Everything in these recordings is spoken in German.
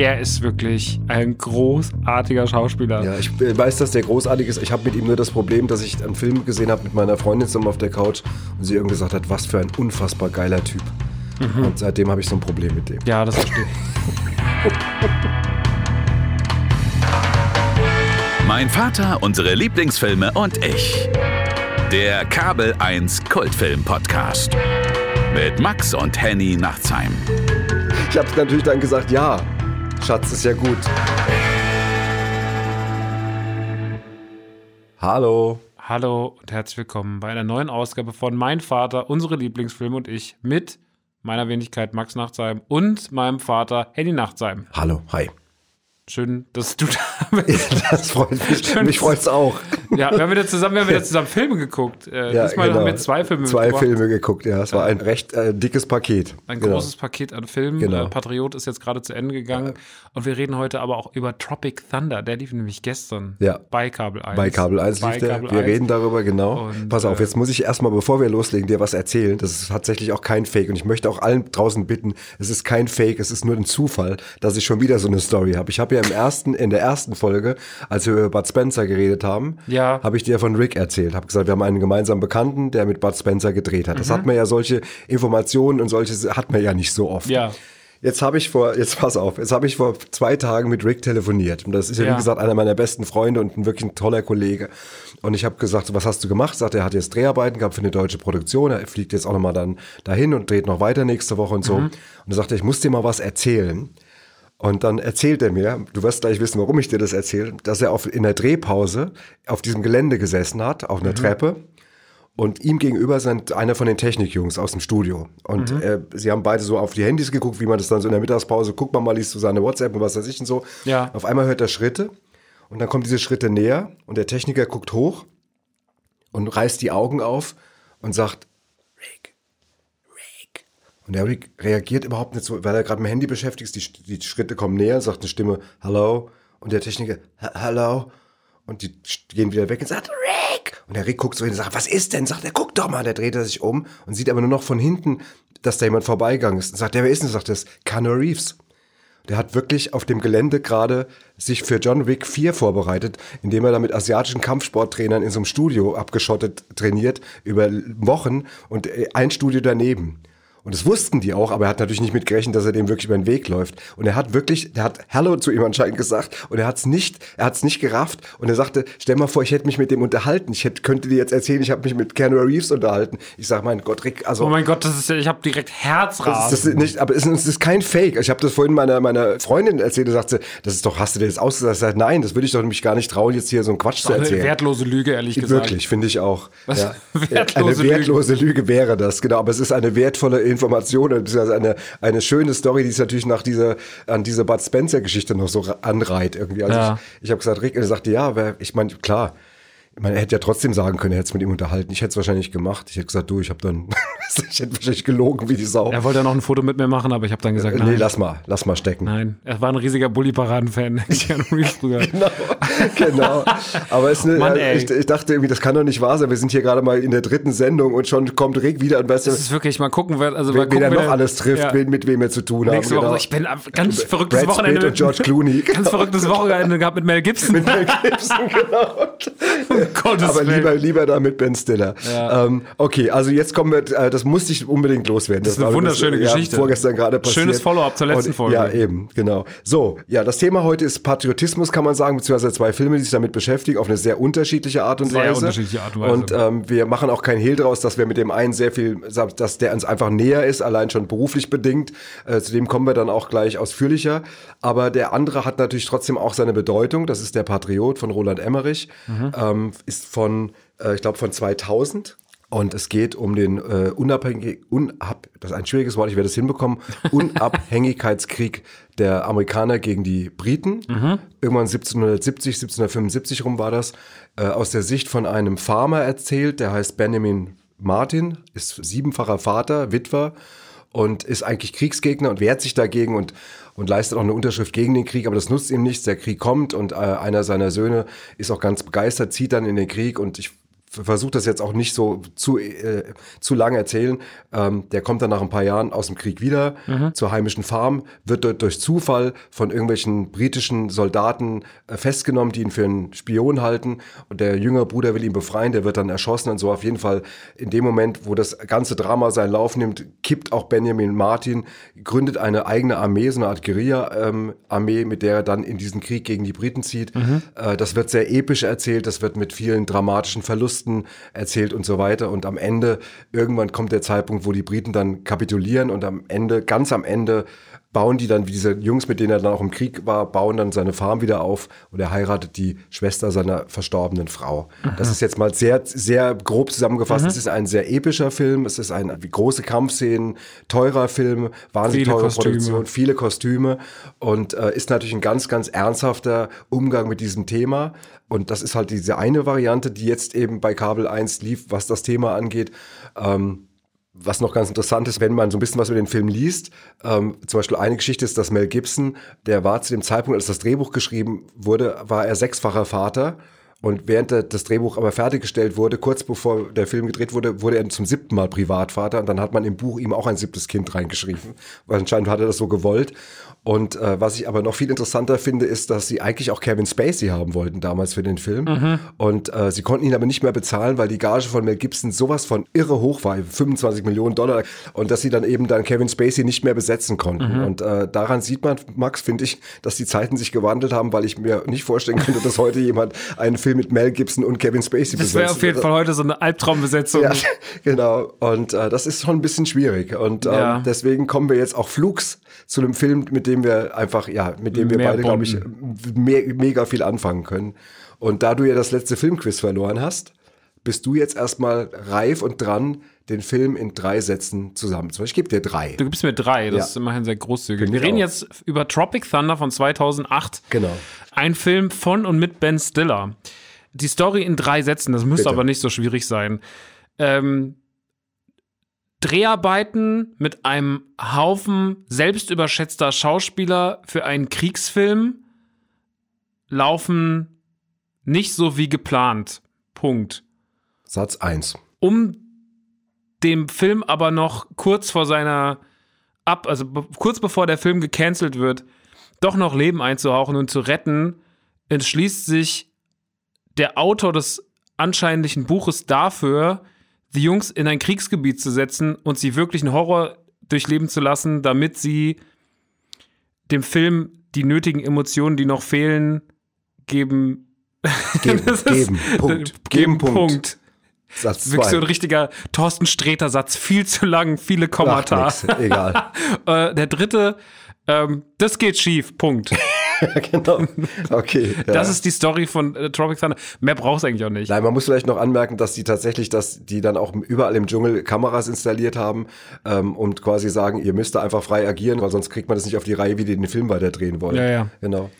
der ist wirklich ein großartiger Schauspieler. Ja, ich weiß, dass der großartig ist. Ich habe mit ihm nur das Problem, dass ich einen Film gesehen habe mit meiner Freundin zusammen auf der Couch und sie irgendwie gesagt hat, was für ein unfassbar geiler Typ. Mhm. Und seitdem habe ich so ein Problem mit dem. Ja, das verstehe ich. Mein Vater, unsere Lieblingsfilme und ich. Der Kabel 1 Kultfilm Podcast. Mit Max und Henny Nachtsheim. Ich habe natürlich dann gesagt, ja, Schatz ist ja gut. Hallo. Hallo und herzlich willkommen bei einer neuen Ausgabe von Mein Vater, unsere Lieblingsfilme und ich mit meiner Wenigkeit Max Nachtsheim und meinem Vater Henny Nachtsheim. Hallo, hi. Schön, dass du da das freut mich. Schön, mich freut es auch. Ja, wir haben wieder zusammen, wir haben wieder zusammen Filme geguckt. Äh, ja, diesmal genau. haben wir zwei Filme Zwei Filme geguckt, ja. Es war ein recht äh, dickes Paket. Ein genau. großes Paket an Filmen. Genau. Äh, Patriot ist jetzt gerade zu Ende gegangen. Und wir reden heute aber auch über Tropic Thunder. Der lief nämlich gestern ja. bei Kabel 1. Bei Kabel 1 lief der. wir 1. reden darüber, genau. Und, Pass auf, äh, jetzt muss ich erstmal, bevor wir loslegen, dir was erzählen. Das ist tatsächlich auch kein Fake. Und ich möchte auch allen draußen bitten, es ist kein Fake, es ist nur ein Zufall, dass ich schon wieder so eine Story habe. Ich habe ja im ersten, in der ersten Folge, als wir über Bud Spencer geredet haben, ja. habe ich dir von Rick erzählt. Habe gesagt, wir haben einen gemeinsamen Bekannten, der mit Bud Spencer gedreht hat. Das mhm. hat man ja solche Informationen und solche hat man ja nicht so oft. Ja. Jetzt habe ich vor, jetzt pass auf, jetzt habe ich vor zwei Tagen mit Rick telefoniert. Und das ist ja, ja, wie gesagt, einer meiner besten Freunde und ein wirklich ein toller Kollege. Und ich habe gesagt, was hast du gemacht? Sagt er, hat jetzt Dreharbeiten gehabt für eine deutsche Produktion. Er fliegt jetzt auch nochmal dann dahin und dreht noch weiter nächste Woche und so. Mhm. Und er sagte, ich muss dir mal was erzählen. Und dann erzählt er mir, du wirst gleich wissen, warum ich dir das erzähle, dass er auf, in der Drehpause auf diesem Gelände gesessen hat, auf einer mhm. Treppe. Und ihm gegenüber sind einer von den Technikjungs aus dem Studio. Und mhm. äh, sie haben beide so auf die Handys geguckt, wie man das dann so in der Mittagspause guckt, man mal liest so seine WhatsApp und was weiß ich und so. Ja. Auf einmal hört er Schritte und dann kommen diese Schritte näher und der Techniker guckt hoch und reißt die Augen auf und sagt, und der reagiert überhaupt nicht so, weil er gerade mit dem Handy beschäftigt ist. Die, die Schritte kommen näher, sagt eine Stimme, Hello. Und der Techniker, Hello. Und die gehen wieder weg und sagt, Rick. Und der Rick guckt so hin und sagt, was ist denn? Sagt er, guck doch mal. Der dreht er sich um und sieht aber nur noch von hinten, dass da jemand vorbeigegangen ist. Und sagt, der, wer ist denn? Sagt er, das Keanu Reeves. Der hat wirklich auf dem Gelände gerade sich für John Wick 4 vorbereitet, indem er da mit asiatischen Kampfsporttrainern in so einem Studio abgeschottet trainiert über Wochen und äh, ein Studio daneben. Und das wussten die auch, aber er hat natürlich nicht mitgerechnet, dass er dem wirklich über den Weg läuft. Und er hat wirklich, der hat Hallo zu ihm anscheinend gesagt und er hat es nicht, er hat es nicht gerafft und er sagte, stell mal vor, ich hätte mich mit dem unterhalten. Ich hätte, könnte dir jetzt erzählen, ich habe mich mit Keanu Reeves unterhalten. Ich sag, mein Gott, Rick, also. Oh mein Gott, das ist ja, ich habe direkt Herzrasen. Das ist, nicht, aber es ist, es ist kein Fake. Ich habe das vorhin meiner, meiner Freundin erzählt, die sagte, das ist doch, hast du dir das ausgesagt? Ich sagte, nein, das würde ich doch nämlich gar nicht trauen, jetzt hier so einen Quatsch zu erzählen. Eine wertlose Lüge, ehrlich gesagt. Wirklich, finde ich auch. Was? Ja. wertlose eine wertlose Lüge. Lüge wäre das, genau. Aber es ist eine wertvolle Information beziehungsweise eine, eine schöne Story, die es natürlich nach dieser, an diese Bud Spencer-Geschichte noch so anreiht irgendwie. Also ja. ich, ich habe gesagt, Rick, er sagte, ja, wer, ich meine, klar, er hätte ja trotzdem sagen können, er hätte es mit ihm unterhalten. Ich hätte es wahrscheinlich gemacht. Ich hätte gesagt, du, ich habe dann, ich hätte wahrscheinlich gelogen wie die Sau. Er wollte ja noch ein Foto mit mir machen, aber ich habe dann gesagt, äh, nein. Nee, lass mal, lass mal stecken. Nein, er war ein riesiger Bully-Paraden-Fan. genau, genau. Aber es, Mann, ich, ich, dachte irgendwie, das kann doch nicht wahr sein. Wir sind hier gerade mal in der dritten Sendung und schon kommt Rick wieder und weißt du. Das ist wirklich, mal gucken, wer, also wen, mal gucken, wer noch alles trifft, ja. wen, mit wem wir zu tun haben. Nächste Woche, genau. ich bin ganz verrücktes Brad Wochenende. Pitt und George Clooney. Ganz verrücktes Wochenende gehabt mit Mel Gibson. mit Mel Gibson, genau. Gottes Aber Willen. lieber, lieber da mit Ben Stiller. Ja. Ähm, okay, also jetzt kommen wir, äh, das musste ich unbedingt loswerden. Das ist eine wunderschöne das, Geschichte. Ja, vorgestern gerade passiert. Schönes Follow-up zur letzten Und, Folge. Ja, eben, genau. So, ja, das Thema heute ist Patriotismus, kann man sagen, beziehungsweise zwei Filme, die sich damit beschäftigen, auf eine sehr unterschiedliche Art und Sehr Weise. unterschiedliche Art und Weise. Und ähm, wir machen auch keinen Hehl draus, dass wir mit dem einen sehr viel, dass der uns einfach näher ist, allein schon beruflich bedingt. Äh, zu dem kommen wir dann auch gleich ausführlicher. Aber der andere hat natürlich trotzdem auch seine Bedeutung. Das ist der Patriot von Roland Emmerich. Mhm. Ähm, ist von, äh, ich glaube, von 2000. Und es geht um den äh, unabhängig, unab, das ist ein schwieriges Wort, ich werde es hinbekommen, Unabhängigkeitskrieg der Amerikaner gegen die Briten. Irgendwann 1770, 1775 rum war das, äh, aus der Sicht von einem Farmer erzählt, der heißt Benjamin Martin, ist siebenfacher Vater, Witwer und ist eigentlich Kriegsgegner und wehrt sich dagegen und, und leistet auch eine Unterschrift gegen den Krieg, aber das nutzt ihm nichts. Der Krieg kommt und äh, einer seiner Söhne ist auch ganz begeistert, zieht dann in den Krieg und ich versuche das jetzt auch nicht so zu, äh, zu lange erzählen. Ähm, der kommt dann nach ein paar Jahren aus dem Krieg wieder Mhm. zur heimischen Farm, wird dort durch Zufall von irgendwelchen britischen Soldaten äh, festgenommen, die ihn für einen Spion halten. Und der jüngere Bruder will ihn befreien, der wird dann erschossen und so. Auf jeden Fall in dem Moment, wo das ganze Drama seinen Lauf nimmt, kippt auch Benjamin Martin, gründet eine eigene Armee, so eine Art Guerilla-Armee, mit der er dann in diesen Krieg gegen die Briten zieht. Äh, das wird sehr episch erzählt, das wird mit vielen dramatischen Verlusten erzählt und so weiter. Und am Ende, irgendwann kommt der Zeitpunkt, wo die Briten dann kapitulieren und am Ende, ganz am Ende, bauen die dann, wie diese Jungs, mit denen er dann auch im Krieg war, bauen dann seine Farm wieder auf und er heiratet die Schwester seiner verstorbenen Frau. Das ist jetzt mal sehr, sehr grob zusammengefasst. Es ist ein sehr epischer Film, es ist ein wie große Kampfszenen, teurer Film, wahnsinnig Viele teure Kostüme. Produktion, viele Kostüme und äh, ist natürlich ein ganz, ganz ernsthafter Umgang mit diesem Thema. Und das ist halt diese eine Variante, die jetzt eben bei Kabel 1 lief, was das Thema angeht. Ähm, was noch ganz interessant ist, wenn man so ein bisschen was über den Film liest, ähm, zum Beispiel eine Geschichte ist, dass Mel Gibson, der war zu dem Zeitpunkt, als das Drehbuch geschrieben wurde, war er sechsfacher Vater. Und während das Drehbuch aber fertiggestellt wurde, kurz bevor der Film gedreht wurde, wurde er zum siebten Mal Privatvater. Und dann hat man im Buch ihm auch ein siebtes Kind reingeschrieben. Weil anscheinend hat er das so gewollt. Und äh, was ich aber noch viel interessanter finde, ist, dass sie eigentlich auch Kevin Spacey haben wollten damals für den Film. Und äh, sie konnten ihn aber nicht mehr bezahlen, weil die Gage von Mel Gibson sowas von irre hoch war, 25 Millionen Dollar. Und dass sie dann eben dann Kevin Spacey nicht mehr besetzen konnten. Und äh, daran sieht man, Max, finde ich, dass die Zeiten sich gewandelt haben, weil ich mir nicht vorstellen könnte, dass heute jemand einen Film mit Mel Gibson und Kevin Spacey Das wäre auf jeden Fall heute so eine Albtraumbesetzung. ja, genau. Und äh, das ist schon ein bisschen schwierig. Und ähm, Ja. deswegen kommen wir jetzt auch flugs zu einem Film, mit dem wir einfach, ja, mit dem wir Mehr beide, glaube ich, me mega viel anfangen können. Und da du ja das letzte Filmquiz verloren hast, bist du jetzt erstmal reif und dran, den Film in drei Sätzen zusammenzufassen. Ich gebe dir drei. Du gibst mir drei, das Ja. ist immerhin sehr großzügig. Finde Wir reden auch. jetzt über Tropic Thunder von 2008. Genau. Ein Film von und mit Ben Stiller. Die Story in drei Sätzen, das müsste Bitte. aber nicht so schwierig sein. Ähm, Dreharbeiten mit einem Haufen selbstüberschätzter Schauspieler für einen Kriegsfilm laufen nicht so wie geplant. Punkt. Satz eins. um dem Film aber noch kurz vor seiner ab, also kurz bevor der Film gecancelt wird, doch noch Leben einzuhauchen und zu retten, entschließt sich der Autor des anscheinlichen Buches dafür, die Jungs in ein Kriegsgebiet zu setzen und sie wirklich einen Horror durchleben zu lassen, damit sie dem Film die nötigen Emotionen, die noch fehlen, geben. Geben, Das ist- geben, Punkt. Geben, Punkt. Punkt. Satz Wirklich so ein zwei. richtiger Thorsten Sträter-Satz, viel zu lang, viele Kommata. egal. Äh, der dritte, ähm, das geht schief, Punkt. genau. Okay. Ja. Das ist die Story von äh, Tropic Thunder. Mehr brauchst du eigentlich auch nicht. Nein, man muss vielleicht noch anmerken, dass die tatsächlich, dass die dann auch überall im Dschungel Kameras installiert haben ähm, und quasi sagen, ihr müsst da einfach frei agieren, weil sonst kriegt man das nicht auf die Reihe, wie die den Film weiter drehen wollen. Ja, ja. Genau.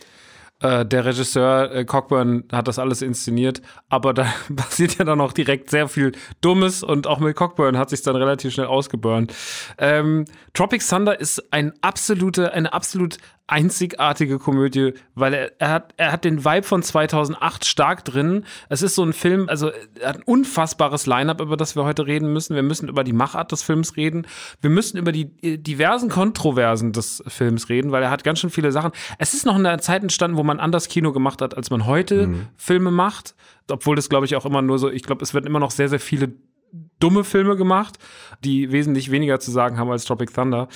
Äh, der Regisseur äh, Cockburn hat das alles inszeniert, aber da passiert ja dann auch direkt sehr viel Dummes und auch mit Cockburn hat sich dann relativ schnell ausgeburnt. Ähm, Tropic Thunder ist ein absolute, eine absolut einzigartige Komödie, weil er, er, hat, er hat den Vibe von 2008 stark drin. Es ist so ein Film, also er hat ein unfassbares Line-up, über das wir heute reden müssen. Wir müssen über die Machart des Films reden. Wir müssen über die äh, diversen Kontroversen des Films reden, weil er hat ganz schön viele Sachen. Es ist noch in einer Zeit entstanden, wo man anders Kino gemacht hat, als man heute Filme macht. Obwohl das, glaube ich, auch immer nur so, ich glaube, es werden immer noch sehr, sehr viele dumme Filme gemacht, die wesentlich weniger zu sagen haben als Tropic Thunder.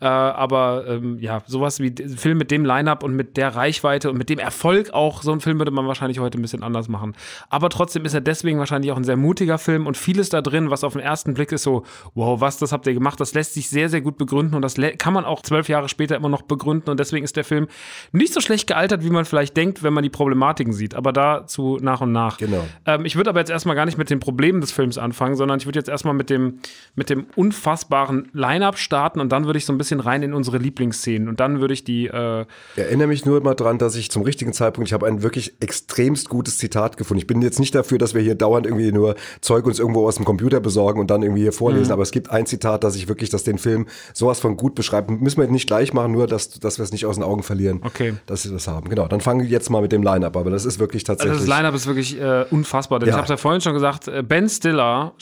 Äh, aber ähm, ja, sowas wie ein Film mit dem Line-Up und mit der Reichweite und mit dem Erfolg auch, so einen Film würde man wahrscheinlich heute ein bisschen anders machen. Aber trotzdem ist er deswegen wahrscheinlich auch ein sehr mutiger Film und vieles da drin, was auf den ersten Blick ist so, wow, was, das habt ihr gemacht, das lässt sich sehr, sehr gut begründen und das kann man auch zwölf Jahre später immer noch begründen und deswegen ist der Film nicht so schlecht gealtert, wie man vielleicht denkt, wenn man die Problematiken sieht, aber dazu nach und nach. Genau. Ähm, ich würde aber jetzt erstmal gar nicht mit den Problemen des Films anfangen, sondern ich würde jetzt erstmal mit dem, mit dem unfassbaren Line-Up starten und dann würde ich so ein bisschen rein in unsere Lieblingsszenen und dann würde ich die. Äh Ich erinnere mich nur mal dran, dass ich zum richtigen Zeitpunkt, ich habe ein wirklich extremst gutes Zitat gefunden. Ich bin jetzt nicht dafür, dass wir hier dauernd irgendwie nur Zeug uns irgendwo aus dem Computer besorgen und dann irgendwie hier vorlesen, Mhm. aber es gibt ein Zitat, das ich wirklich, das den Film sowas von gut beschreibt. Müssen wir nicht gleich machen, nur dass, dass wir es nicht aus den Augen verlieren. Okay. Dass wir das haben. Genau, dann fangen wir jetzt mal mit dem Line-Up, aber das ist wirklich tatsächlich. Also das Line-Up ist wirklich äh, unfassbar. Denn Ja. Ich habe es ja vorhin schon gesagt, äh, Ben Stiller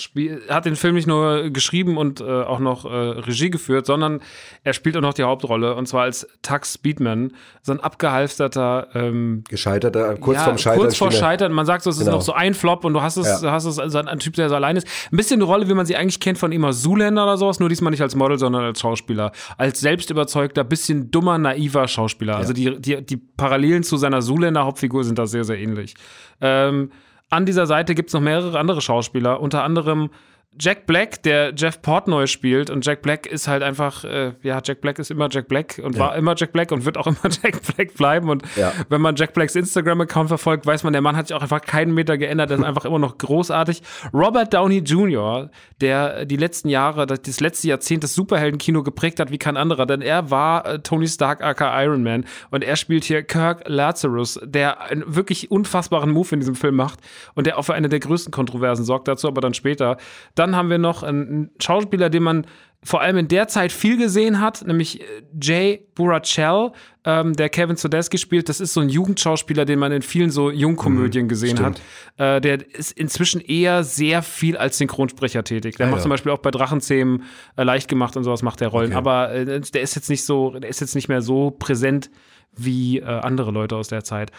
hat den Film nicht nur geschrieben und äh, auch noch äh, Regie geführt, sondern er spielt auch noch die Hauptrolle und zwar als Tux Speedman, so ein abgehalfterter ähm, gescheitert, äh, kurz ja, vorm Scheitern. Kurz vor Scheitern. Man sagt so, es ist Genau. noch so ein Flop und du hast es, Ja. hast es also ein Typ, der so allein ist. Ein bisschen eine Rolle, wie man sie eigentlich kennt von immer Zuländer oder sowas, nur diesmal nicht als Model, sondern als Schauspieler. Als selbstüberzeugter, bisschen dummer, naiver Schauspieler. Also die, die, die Parallelen zu seiner Zuländer Hauptfigur sind da sehr, sehr ähnlich. Ähm, an dieser Seite gibt es noch mehrere andere Schauspieler, unter anderem Jack Black, der Jeff Portnoy spielt und Jack Black ist halt einfach, äh, ja, Jack Black ist immer Jack Black und war immer Jack Black und wird auch immer Jack Black bleiben und Ja. wenn man Jack Blacks Instagram-Account verfolgt, weiß man, der Mann hat sich auch einfach keinen Meter geändert, der ist einfach immer noch großartig. Robert Downey Jr., der die letzten Jahre, das, das letzte Jahrzehnt das Superheldenkino geprägt hat wie kein anderer, denn er war äh, Tony Stark aka Iron Man und er spielt hier Kirk Lazarus, der einen wirklich unfassbaren Move in diesem Film macht und der auch für eine der größten Kontroversen sorgt, dazu aber dann später. Dann haben wir noch einen Schauspieler, den man vor allem in der Zeit viel gesehen hat, nämlich äh, Jay Burachell, ähm, der Kevin Sodeski spielt. Das ist so ein Jugendschauspieler, den man in vielen so Jungkomödien gesehen stimmt. hat. Äh, der ist inzwischen eher sehr viel als Synchronsprecher tätig. Der Ah, macht ja. zum Beispiel auch bei Drachenzähmen äh, leicht gemacht und sowas macht der Rollen. Aber äh, der ist jetzt nicht so, der ist jetzt nicht mehr so präsent wie äh, andere Leute aus der Zeit.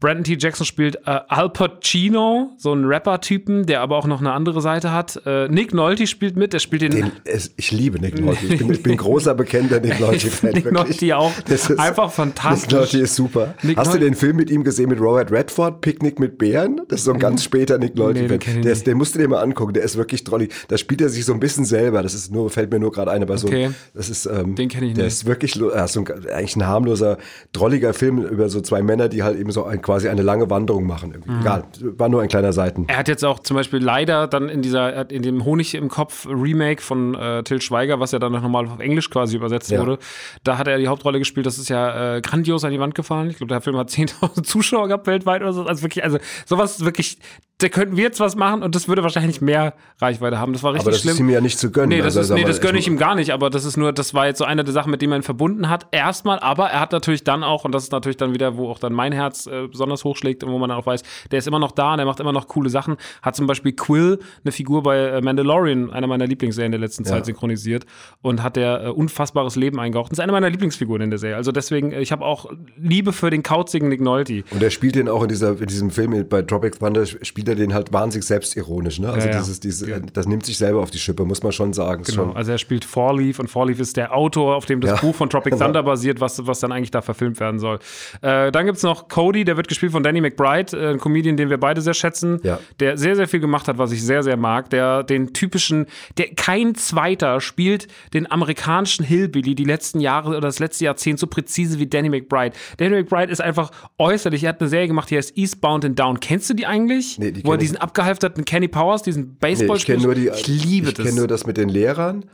Brandon T. Jackson spielt äh, Al Pacino, so einen Rapper-Typen, der aber auch noch eine andere Seite hat. Äh, Nick Nolte spielt mit, der spielt den, Den, es, ich liebe Nick Nolte. Ich bin, ich bin großer bekennender Nick Nolte-Fan. Nick. Nolte auch Das ist- einfach Nick fantastisch. Nolte ist super. Nick Hast du Nolte- den Film mit ihm gesehen mit Robert Redford, Picknick mit Bären? Das ist so ein ganz später Nick Nee, den Nolte-Fan. ich der, ist- den musst du dir mal angucken. Der ist wirklich drollig. Da spielt er sich so ein bisschen selber. Das ist nur, fällt mir nur gerade ein, aber so. Okay. Das ist, ähm, Den kenn ich Der nicht. ist wirklich, ja, so ein, eigentlich ein harmloser, drolliger Film über so zwei Männer, die halt eben so ein, quasi eine lange Wanderung machen. Mhm. Egal. War nur ein kleiner Seiten. Er hat jetzt auch zum Beispiel leider dann in dieser, er in dem Honig im Kopf Remake von äh, Till Schweiger, was ja dann noch nochmal auf Englisch quasi übersetzt Ja. wurde, da hat er die Hauptrolle gespielt. Das ist ja äh, grandios an die Wand gefallen. Ich glaube, der Film hat 10.000 Zuschauer gehabt weltweit oder so. Also wirklich, also sowas wirklich, da könnten wir jetzt was machen und das würde wahrscheinlich mehr Reichweite haben. Das war richtig Aber das schlimm. ist ihm ja nicht zu gönnen. Nee, das, Also, ist, nee, das gönne ich ihm gar nicht, aber das ist nur, das war jetzt so eine der Sachen, mit denen man ihn verbunden hat. Erstmal, aber er hat natürlich dann auch, und das ist natürlich dann wieder, wo auch dann mein Herz äh, besonders hochschlägt und wo man dann auch weiß, der ist immer noch da und er macht immer noch coole Sachen. Hat zum Beispiel Quill, eine Figur bei äh, Mandalorian, einer meiner Lieblingsserien der letzten Zeit, synchronisiert und hat der äh, unfassbares Leben eingehaucht. Das ist eine meiner Lieblingsfiguren in der Serie. Also deswegen, äh, ich habe auch Liebe für den kauzigen Nick Nolte. Und er spielt den auch in, dieser, in diesem Film bei Tropic Thunder, spielt er den halt wahnsinnig selbstironisch. Ne? Also Ja, ja. dieses, dieses, das nimmt sich selber auf die Schippe, muss man schon sagen. Genau, Schon, also er spielt Four Leaf und Four Leaf ist der Autor, auf dem das Ja. Buch von Tropic. Thunder basiert, was, was dann eigentlich da verfilmt werden soll. Äh, dann gibt's noch Cody, der wird gespielt von Danny McBride, äh, ein Comedian, den wir beide sehr schätzen, Ja. der sehr, sehr viel gemacht hat, was ich sehr, sehr mag, der den typischen, der kein Zweiter spielt den amerikanischen Hillbilly die letzten Jahre oder das letzte Jahrzehnt so präzise wie Danny McBride. Danny McBride ist einfach äußerlich, er hat eine Serie gemacht, die heißt Eastbound and Down. Kennst du die eigentlich? Nee, die Wo er ich diesen abgehalfterten Kenny Powers, diesen nee, Baseball ich kenne nur die, Ich liebe ich das. kenne nur das mit den Lehrern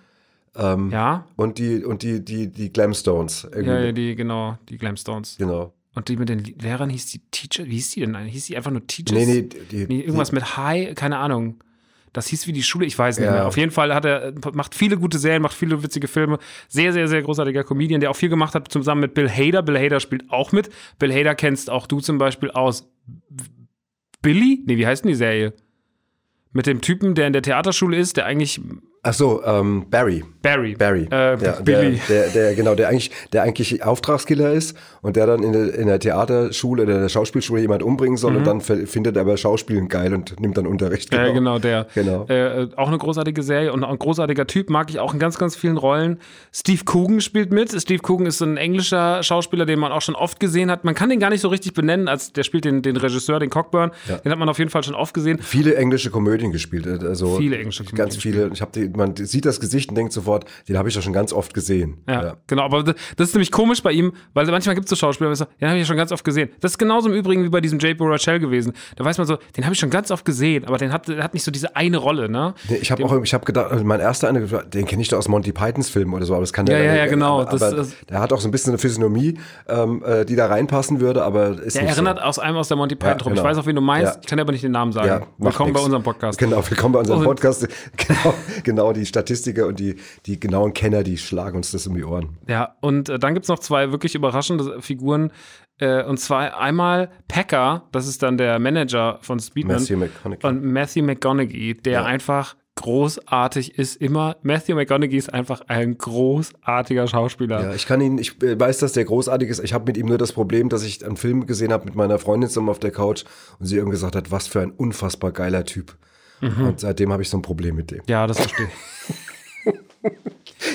ja, und die, und die, die, die Glamstones. Ja, ja, die, genau, die Glamstones. Genau. Und die mit den Lehrern hieß die Teacher, wie hieß die denn? eigentlich? Hieß die einfach nur Teachers? Nee, nee, die, Nee, irgendwas mit High, keine Ahnung. Das hieß wie die Schule, ich weiß nicht Ja. mehr. Auf jeden Fall hat er, macht viele gute Serien, macht viele witzige Filme. Sehr, sehr, sehr großartiger Comedian, der auch viel gemacht hat, zusammen mit Bill Hader. Bill Hader spielt auch mit. Bill Hader kennst auch du zum Beispiel aus Billy? Nee, wie heißt denn die Serie? Mit dem Typen, der in der Theaterschule ist, der eigentlich Ach so, ähm, Barry. Barry. Barry. Äh, ja, Billy. Der, der, der, genau, der eigentlich, der eigentlich Auftragskiller ist und der dann in der, in der Theaterschule oder der Schauspielschule jemand umbringen soll und dann findet er aber Schauspielen geil und nimmt dann Unterricht. Ja, Mhm. genau, der. Genau. Äh, auch eine großartige Serie und ein großartiger Typ, mag ich auch in ganz, ganz vielen Rollen. Steve Coogan spielt mit. Steve Coogan ist so ein englischer Schauspieler, den man auch schon oft gesehen hat. Man kann den gar nicht so richtig benennen, als der spielt den, den Regisseur, den Cockburn. Ja. Den hat man auf jeden Fall schon oft gesehen. Viele englische Komödien gespielt. Also Viele englische Komödien Ganz viele. Ich habe die man sieht das Gesicht und denkt sofort, den habe ich doch schon ganz oft gesehen. Ja, genau. Aber das ist nämlich komisch bei ihm, weil manchmal gibt es so Schauspieler, die sagen, den habe ich ja schon ganz oft gesehen. Das ist genauso im Übrigen wie bei diesem J. Rachel gewesen. Da weiß man so, den habe ich schon ganz oft gesehen, aber den hat, der hat nicht so diese eine Rolle, ne? Ich habe auch, ich habe gedacht, also mein erster den kenne ich doch aus Monty Pythons Filmen oder so, aber das kann Ja, der ja, ja, genau. Aber, aber das- der hat auch so ein bisschen eine Physiognomie, ähm, äh, die da reinpassen würde, aber ist Der nicht erinnert so. aus einem aus der Monty Python-Truppe. genau. Ich weiß auch, wen du meinst, Ja. ich kann aber nicht den Namen sagen. Ja, Willkommen bei nix. unserem Podcast. Genau, willkommen bei unserem Podcast. Genau, genau, die Statistiker und die, die genauen Kenner, die schlagen uns das um die Ohren. Ja, und äh, dann gibt es noch zwei wirklich überraschende Figuren. Äh, und zwar einmal Packer, das ist dann der Manager von Speedman. Matthew McConaughey. Und Matthew McConaughey, der Ja. einfach großartig ist. Immer, Matthew McConaughey ist einfach ein großartiger Schauspieler. Ja, ich kann ihn, ich äh, weiß, dass der großartig ist. Ich habe mit ihm nur das Problem, dass ich einen Film gesehen habe mit meiner Freundin zusammen auf der Couch und sie irgendwie gesagt hat, was für ein unfassbar geiler Typ. Mhm. Und seitdem habe ich so ein Problem mit dem. Ja, das verstehe ich.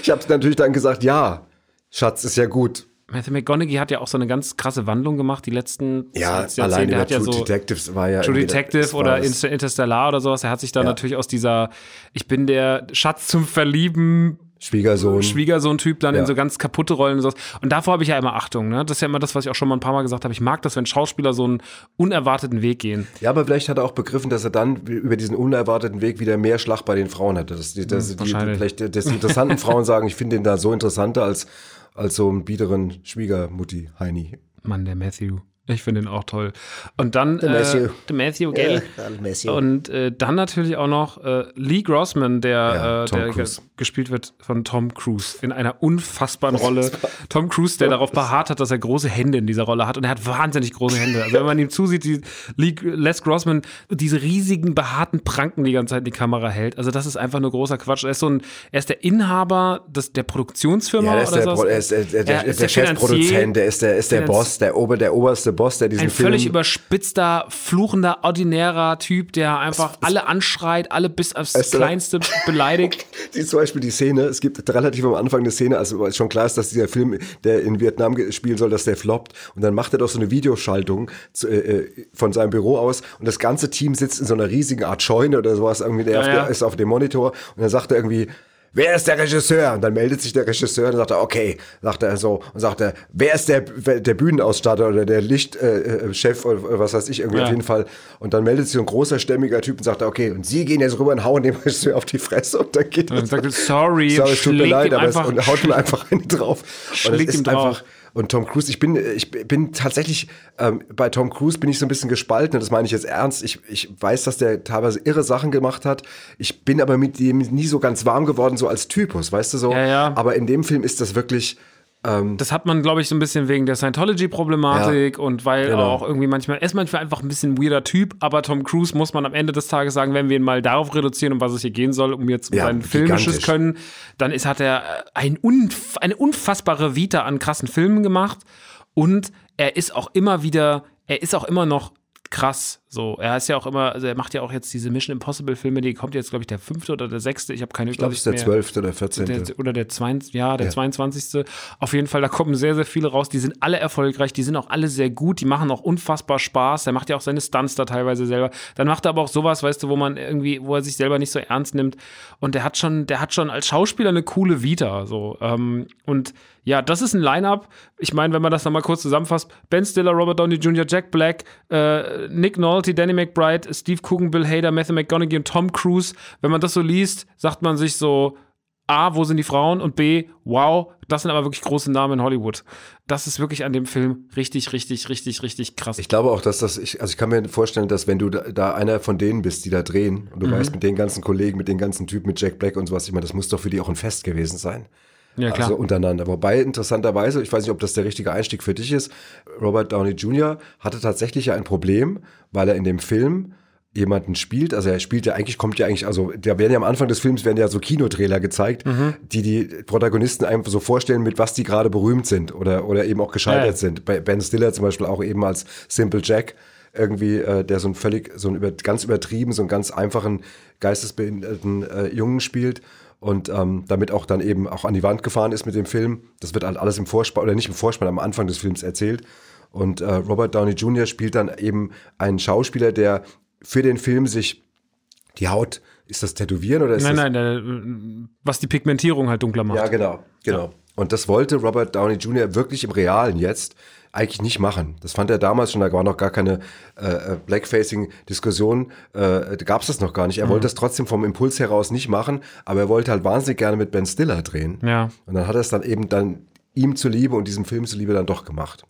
Ich habe natürlich dann gesagt, ja, Schatz ist ja gut. Matthew McConaughey hat ja auch so eine ganz krasse Wandlung gemacht, die letzten Ja, Jahrzehnte. allein Der hat ja True so Detectives war ja True Detective oder Interstellar oder sowas. Er hat sich da Ja. natürlich aus dieser, ich bin der Schatz zum Verlieben, Schwiegersohn. Schwiegersohn-Typ dann in Ja. so ganz kaputte Rollen und sowas. Und davor habe ich ja immer Achtung. Ne? Das ist ja immer das, was ich auch schon mal ein paar Mal gesagt habe. Ich mag das, wenn Schauspieler so einen unerwarteten Weg gehen. Ja, aber vielleicht hat er auch begriffen, dass er dann über diesen unerwarteten Weg wieder mehr Schlag bei den Frauen hatte. Dass die, dass die, die, Hm, wahrscheinlich. vielleicht dass die interessanten Frauen sagen, ich finde den da so interessanter als, als so einen biederen Schwiegermutti, Heini. Mann, der Matthew. Ich finde ihn auch toll. Und dann Der Matthew. Äh, der Matthew, gell? Und äh, dann natürlich auch noch äh, Lee Grossman, der, Ja, äh, der gespielt wird von Tom Cruise in einer unfassbaren Rolle. Tom Cruise, der darauf beharrt hat, dass er große Hände in dieser Rolle hat. Und er hat wahnsinnig große Hände. Also wenn man ihm zusieht, die Lee, Les Grossman diese riesigen behaarten Pranken die ganze Zeit in die Kamera hält. Also das ist einfach nur großer Quatsch. Er ist so ein, er ist der Inhaber des, der Produktionsfirma Ja, der ist der, er ist der, der, der, Er der, Finanzier. Chefproduzent, der ist der, ist der Boss, der, Ober, der oberste Boss, der diesen Ein Film. völlig überspitzter, fluchender, ordinärer Typ, der einfach alle anschreit, alle bis aufs du, Kleinste beleidigt. Die, zum Beispiel die Szene, es gibt relativ am Anfang eine Szene, also schon klar ist, dass dieser Film, der in Vietnam spielen soll, dass der floppt. Und dann macht er doch so eine Videoschaltung zu, äh, äh, von seinem Büro aus und das ganze Team sitzt in so einer riesigen Art Scheune oder sowas, irgendwie, der Ja, ja. Der, ist auf dem Monitor und dann sagt er irgendwie, Wer ist der Regisseur? Und dann meldet sich der Regisseur und sagt er, okay, sagt er so, und sagt er, wer ist der, der Bühnenausstatter oder der Lichtchef äh, Chef oder was weiß ich, irgendwie Ja. auf jeden Fall. Und dann meldet sich so ein großer, stämmiger Typ und sagt, er, okay, und Sie gehen jetzt rüber und hauen dem Regisseur auf die Fresse und dann geht Und dann sagt er, sorry, Sorry, es tut mir leid, aber es, einfach- und haut ihm einfach einen drauf. Und es ihm ist drauf. Und Tom Cruise, ich bin, ich bin tatsächlich, ähm, bei Tom Cruise bin ich so ein bisschen gespalten, und das meine ich jetzt ernst. Ich, ich weiß, dass der teilweise irre Sachen gemacht hat. Ich bin aber mit dem nie so ganz warm geworden, so als Typus, weißt du so. Ja, ja. Aber in dem Film ist das wirklich, Das hat man, glaube ich, so ein bisschen wegen der Scientology-Problematik und weil Genau. auch irgendwie manchmal, er ist manchmal einfach ein bisschen ein weirder Typ, aber Tom Cruise muss man am Ende des Tages sagen, wenn wir ihn mal darauf reduzieren, um was es hier gehen soll, um jetzt Ja, sein filmisches. Können, dann ist, hat er äh, ein unf eine unfassbare Vita an krassen Filmen gemacht und er ist auch immer wieder, er ist auch immer noch krass. So, er ist ja auch immer, also er macht ja auch jetzt diese Mission Impossible Filme, die kommt jetzt, glaube ich, der fünfte oder der sechste. Ich habe keine ich glaube, es ist der. 12. oder 14. Der, oder der, 20, ja, der Ja. 22. Auf jeden Fall, da kommen sehr, sehr viele raus. Die sind alle erfolgreich, die sind auch alle sehr gut, die machen auch unfassbar Spaß. Der macht ja auch seine Stunts da teilweise selber. Dann macht er aber auch sowas, weißt du, wo man irgendwie, wo er sich selber nicht so ernst nimmt. Und der hat schon, der hat schon als Schauspieler eine coole Vita. So. Ähm, und ja, das ist ein Line-Up. Ich meine, wenn man das nochmal kurz zusammenfasst: Ben Stiller, Robert Downey Jr., Jack Black, äh, Nick Nolte, Danny McBride, Steve Coogan, Bill Hader, Matthew McConaughey und Tom Cruise. Wenn man das so liest, sagt man sich so, A, wo sind die Frauen? Und B, wow, das sind aber wirklich große Namen in Hollywood. Das ist wirklich an dem Film richtig, richtig, richtig, richtig krass. Ich glaube auch, dass das, ich, also ich kann mir vorstellen, dass wenn du da, da einer von denen bist, die da drehen, und du Mhm. weißt, mit den ganzen Kollegen, mit den ganzen Typen, mit Jack Black und sowas, ich meine, das muss doch für die auch ein Fest gewesen sein. Ja, klar. Also untereinander. Wobei interessanterweise, ich weiß nicht, ob das der richtige Einstieg für dich ist, Robert Downey Jr. hatte tatsächlich ja ein Problem, weil er in dem Film jemanden spielt, also er spielt ja eigentlich, kommt ja eigentlich, also da werden ja am Anfang des Films werden ja so Kinotrailer gezeigt, Mhm. die die Protagonisten einfach so vorstellen, mit was die gerade berühmt sind oder, oder eben auch gescheitert Ja. sind. Bei Ben Stiller zum Beispiel auch eben als Simple Jack irgendwie, äh, der so ein völlig, so ein über, ganz übertrieben, so einen ganz einfachen, geistesbehinderten äh, Jungen spielt und ähm, damit auch dann eben auch an die Wand gefahren ist mit dem Film. Das wird halt alles im Vorspann, oder nicht im Vorspann, am Anfang des Films erzählt. Und äh, Robert Downey Jr. spielt dann eben einen Schauspieler, der für den Film sich die Haut ist das Tätowieren oder ist Nein, das. nein, äh, was die Pigmentierung halt dunkler macht. Ja, genau, genau. Und das wollte Robert Downey Jr. wirklich im Realen jetzt eigentlich nicht machen. Das fand er damals schon, da war noch gar keine äh, Blackfacing-Diskussion, äh, gab es das noch gar nicht. Er wollte das trotzdem vom Impuls heraus nicht machen, aber er wollte halt wahnsinnig gerne mit Ben Stiller drehen. Ja. Und dann hat er es dann eben dann ihm zuliebe und diesem Film zuliebe dann doch gemacht.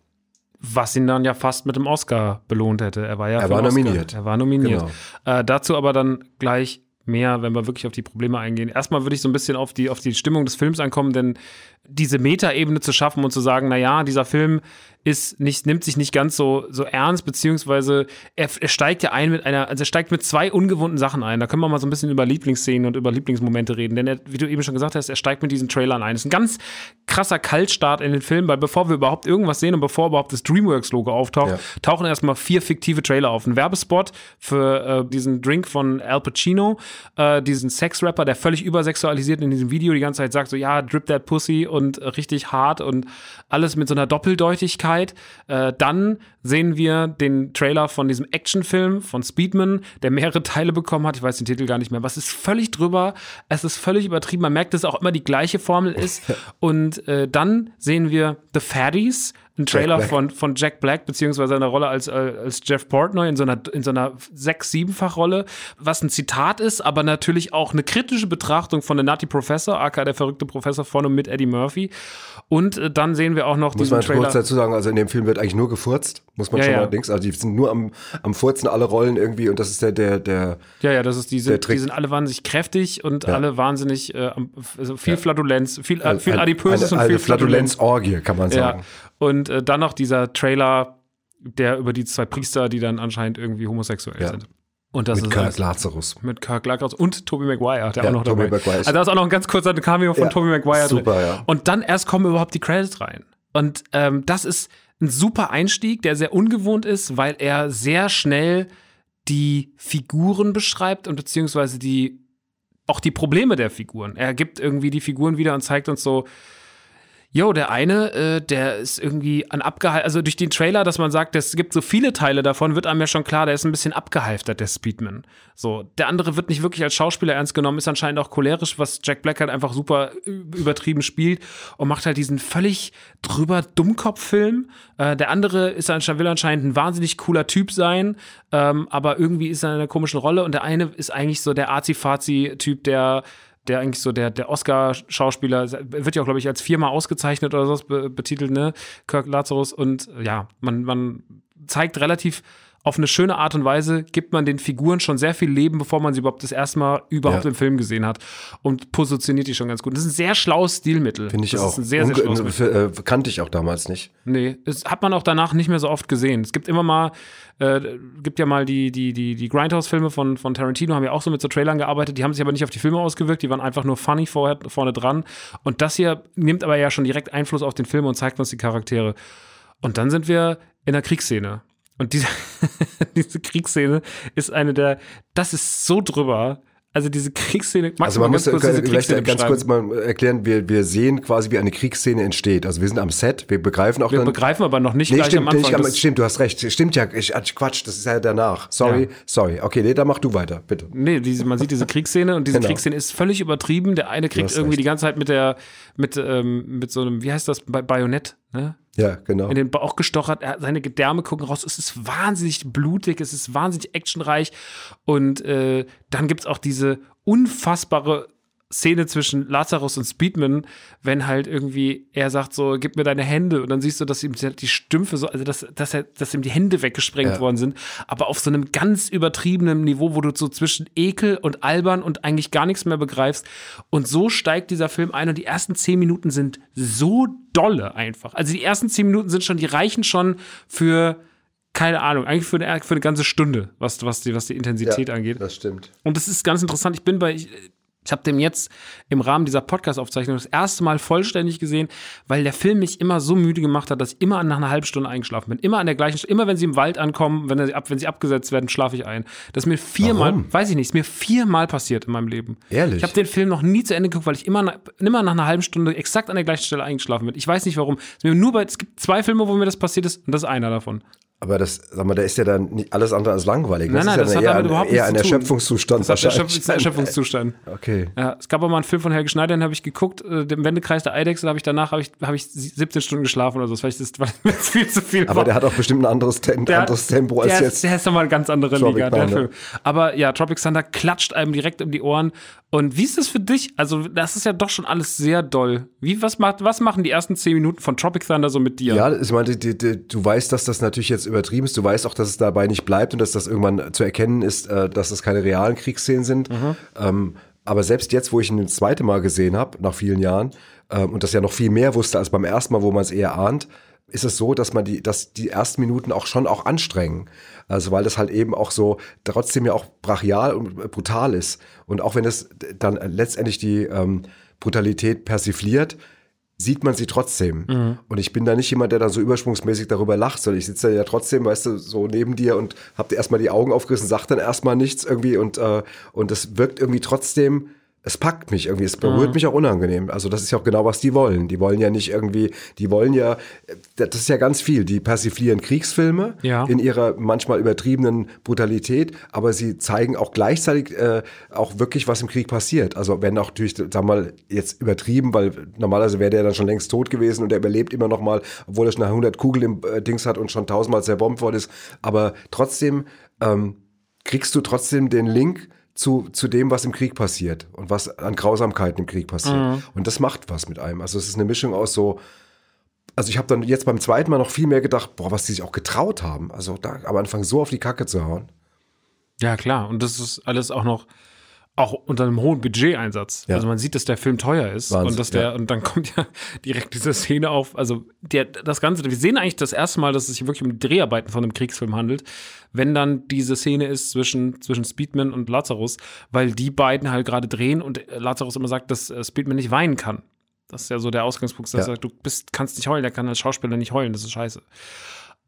Was ihn dann ja fast mit dem Oscar belohnt hätte. Er war ja Er war nominiert. Er war nominiert. Genau. Äh, dazu aber dann gleich mehr, wenn wir wirklich auf die Probleme eingehen. Erstmal würde ich so ein bisschen auf die, auf die Stimmung des Films ankommen, denn diese Metaebene zu schaffen und zu sagen, na ja, dieser Film ist nicht, nimmt sich nicht ganz so, so ernst, beziehungsweise er, er steigt ja ein mit einer, also er steigt mit zwei ungewohnten Sachen ein. Da können wir mal so ein bisschen über Lieblingsszenen und über Lieblingsmomente reden, denn er, wie du eben schon gesagt hast, er steigt mit diesen Trailern ein. Das ist ein ganz krasser Kaltstart in den Film, weil bevor wir überhaupt irgendwas sehen und bevor überhaupt das DreamWorks-Logo auftaucht, Ja. tauchen erstmal vier fiktive Trailer auf. Ein Werbespot für äh, diesen Drink von Al Pacino, äh, diesen Sex-Rapper, der völlig übersexualisiert in diesem Video die ganze Zeit sagt so, ja, drip that pussy und äh, richtig hart und alles mit so einer Doppeldeutigkeit. Äh, dann sehen wir den Trailer von diesem Actionfilm von Speedman, der mehrere Teile bekommen hat. Ich weiß den Titel gar nicht mehr. Was ist völlig drüber? Es ist völlig übertrieben. Man merkt, dass es auch immer die gleiche Formel ist. Und äh, dann sehen wir The Fatties, ein Trailer Black. von, von Jack Black, beziehungsweise eine Rolle als, äh, als Jeff Portnoy in so einer, in so einer sechs-, siebenfach Rolle, was ein Zitat ist, aber natürlich auch eine kritische Betrachtung von The Nutty Professor, aka der verrückte Professor von und mit Eddie Murphy. Und äh, dann sehen wir auch noch Muss diesen man Trailer. kurz dazu sagen, also in dem Film wird eigentlich nur gefurzt, muss man Ja, schon ja. mal Dings, also die sind nur am, am Furzen alle Rollen irgendwie und das ist der, der, der, Ja, ja, das ist die Der sind, die sind alle wahnsinnig kräftig und Ja. alle wahnsinnig äh, am- also viel Flatulenz, viel, äh, viel Adipöses eine, und viel eine Flatulenzorgie, kann man sagen. Und äh, dann noch dieser Trailer, der über die zwei Priester, die dann anscheinend irgendwie homosexuell sind. Und das Mit ist Kirk Lazarus. mit Kirk Douglas und Tobey Maguire, der Ja, auch noch Tobey dabei Maguire ist- Also da ist auch noch ein ganz kurzer Cameo von Ja, Tobey Maguire super, drin. ja. Und dann erst kommen überhaupt die Credits rein. Und ähm, das ist ein super Einstieg, der sehr ungewohnt ist, weil er sehr schnell die Figuren beschreibt und beziehungsweise die auch die Probleme der Figuren. Er gibt irgendwie die Figuren wieder und zeigt uns so, Jo, der eine, äh, der ist irgendwie an abgehalten, also durch den Trailer, dass man sagt, es gibt so viele Teile davon, wird einem ja schon klar, der ist ein bisschen abgehalftert, der Speedman. So, der andere wird nicht wirklich als Schauspieler ernst genommen, ist anscheinend auch cholerisch, was Jack Black halt einfach super übertrieben spielt und macht halt diesen völlig drüber Dummkopf-Film. Äh, der andere ist anscheinend, will anscheinend ein wahnsinnig cooler Typ sein, ähm, aber irgendwie ist er in einer komischen Rolle und der eine ist eigentlich so der Azi-Fazi-Typ, der der eigentlich so der, der Oscar-Schauspieler, wird ja auch, glaube ich, als viermal ausgezeichnet oder so be betitelt, ne? Kirk Lazarus. Und ja, man, man zeigt relativ auf eine schöne Art und Weise, gibt man den Figuren schon sehr viel Leben, bevor man sie überhaupt das erste Mal überhaupt Ja. im Film gesehen hat und positioniert die schon ganz gut. Das ist ein sehr schlaues Stilmittel. Finde ich das auch. Ist ein sehr, sehr schlaues Mittel. äh, kannte ich auch damals nicht. Nee, das hat man auch danach nicht mehr so oft gesehen. Es gibt immer mal, äh, gibt ja mal die, die, die, die Grindhouse-Filme von, von Tarantino, haben ja auch so mit so Trailern gearbeitet, die haben sich aber nicht auf die Filme ausgewirkt, die waren einfach nur funny vorher, vorne dran. Und das hier nimmt aber ja schon direkt Einfluss auf den Film und zeigt uns die Charaktere. Und dann sind wir in der Kriegsszene. Und diese, diese Kriegsszene ist eine der, das ist so drüber. Also diese Kriegsszene, Also man muss kurz diese vielleicht Kriegsszene ganz kurz mal erklären, wir, wir sehen quasi, wie eine Kriegsszene entsteht. Also wir sind am Set, wir begreifen auch Wir dann. begreifen aber noch nicht Nee, gleich stimmt, am nee, Anfang. ich, dass- stimmt, du hast recht. Stimmt ja, ich, Quatsch, das ist ja danach. Sorry, Ja. sorry. Okay, nee, dann mach du weiter, bitte. Nee, diese, man sieht diese Kriegsszene und diese Genau. Kriegsszene ist völlig übertrieben. Der eine kriegt irgendwie recht. die ganze Zeit mit der, mit, ähm, mit so einem, wie heißt das, Ba- Bajonett, ne? Ja, genau. In den Bauch gestochert, er, seine Gedärme gucken raus. Es ist wahnsinnig blutig, es ist wahnsinnig actionreich. Und äh, dann gibt's auch diese unfassbare Szene zwischen Lazarus und Speedman, wenn halt irgendwie er sagt so, gib mir deine Hände und dann siehst du, dass ihm die Stümpfe so, also dass, dass, er, dass ihm die Hände weggesprengt Ja. worden sind, aber auf so einem ganz übertriebenen Niveau, wo du so zwischen Ekel und albern und eigentlich gar nichts mehr begreifst und so steigt dieser Film ein und die ersten zehn Minuten sind so dolle einfach. Also die ersten zehn Minuten sind schon, die reichen schon für keine Ahnung, eigentlich für eine, für eine ganze Stunde, was, was, die, was die Intensität angeht. Das stimmt. Und das ist ganz interessant. Ich bin bei, ich, ich habe den jetzt im Rahmen dieser Podcast-Aufzeichnung das erste Mal vollständig gesehen, weil der Film mich immer so müde gemacht hat, dass ich immer nach einer halben Stunde eingeschlafen bin. Immer an der gleichen Stelle, immer wenn sie im Wald ankommen, wenn sie, ab, wenn sie abgesetzt werden, schlafe ich ein. Das ist mir viermal, Warum? weiß ich nicht, ist mir viermal passiert in meinem Leben. Ehrlich? Ich habe den Film noch nie zu Ende geguckt, weil ich immer, nach- immer nach einer halben Stunde exakt an der gleichen Stelle eingeschlafen bin. Ich weiß nicht warum. Es, mir nur bei, es gibt zwei Filme, wo mir das passiert ist und das ist einer davon. Aber das, sag mal, da ist ja dann nicht alles andere als langweilig. Nein, das nein, ist das ja hat damit überhaupt eher ein. Erschöpfungszustand. Das ist ein Erschöpfungszustand. Okay. Ja, es gab auch mal einen Film von Helge Schneider, den habe ich geguckt, äh, dem Wendekreis der Eidechse, habe ich danach habe ich, hab ich 17 Stunden geschlafen oder so. Das war, das war viel zu viel. Aber war. der hat auch bestimmt ein anderes, Tem Der- anderes Tempo als der jetzt. Ist, der ist nochmal eine ganz andere Tropic Liga, der. Film. Aber ja, Tropic Thunder klatscht einem direkt um die Ohren. Und wie ist das für dich? Also, das ist ja doch schon alles sehr doll. Wie, was, macht, was machen die ersten 10 Minuten von Tropic Thunder so mit dir? Ja, ich meine, die, die, du weißt, dass das natürlich jetzt übertrieben ist. Du weißt auch, dass es dabei nicht bleibt und dass das irgendwann zu erkennen ist, äh, dass das keine realen Kriegsszenen sind. Ähm, aber selbst jetzt, wo ich ihn das zweite Mal gesehen habe, nach vielen Jahren, ähm, und das ja noch viel mehr wusste als beim ersten Mal, wo man es eher ahnt, ist es so, dass man die, dass die ersten Minuten auch schon auch anstrengen. Also weil das halt eben auch so trotzdem ja auch brachial und brutal ist. Und auch wenn es dann letztendlich die ähm, Brutalität persifliert, sieht man sie trotzdem. Und ich bin da nicht jemand, der dann so übersprungsmäßig darüber lacht, sondern ich sitze da ja trotzdem, weißt du, so neben dir und hab dir erstmal die Augen aufgerissen, sag dann erstmal nichts irgendwie und, äh, und das wirkt irgendwie trotzdem, es packt mich irgendwie, es berührt mich auch unangenehm. Also das ist ja auch genau, was die wollen. Die wollen ja nicht irgendwie, die wollen ja, das ist ja ganz viel, die persiflieren Kriegsfilme Ja. in ihrer manchmal übertriebenen Brutalität, aber sie zeigen auch gleichzeitig äh, auch wirklich, was im Krieg passiert. Also wenn auch natürlich, sag mal, jetzt übertrieben, weil normalerweise wäre der dann schon längst tot gewesen und er überlebt immer noch mal, obwohl er schon 100 Kugeln im äh, Dings hat und schon tausendmal zerbombt worden ist. Aber trotzdem ähm, kriegst du trotzdem den Link zu, zu dem, was im Krieg passiert und was an Grausamkeiten im Krieg passiert. Und das macht was mit einem. Also es ist eine Mischung aus so, also ich habe dann jetzt beim zweiten Mal noch viel mehr gedacht, boah, was die sich auch getraut haben. Also da am Anfang so auf die Kacke zu hauen. Ja, klar. Und das ist alles auch noch auch unter einem hohen Budgeteinsatz. Ja. Also man sieht, dass der Film teuer ist Wahnsinn, und dass der ja. und dann kommt ja direkt diese Szene auf. Also der, das Ganze, wir sehen eigentlich das erste Mal, dass es sich wirklich um die Dreharbeiten von einem Kriegsfilm handelt, wenn dann diese Szene ist zwischen zwischen Speedman und Lazarus, weil die beiden halt gerade drehen und Lazarus immer sagt, dass äh, Speedman nicht weinen kann. Das ist ja so der Ausgangspunkt, dass er Ja. sagt, du bist, kannst nicht heulen, der kann als Schauspieler nicht heulen, das ist scheiße.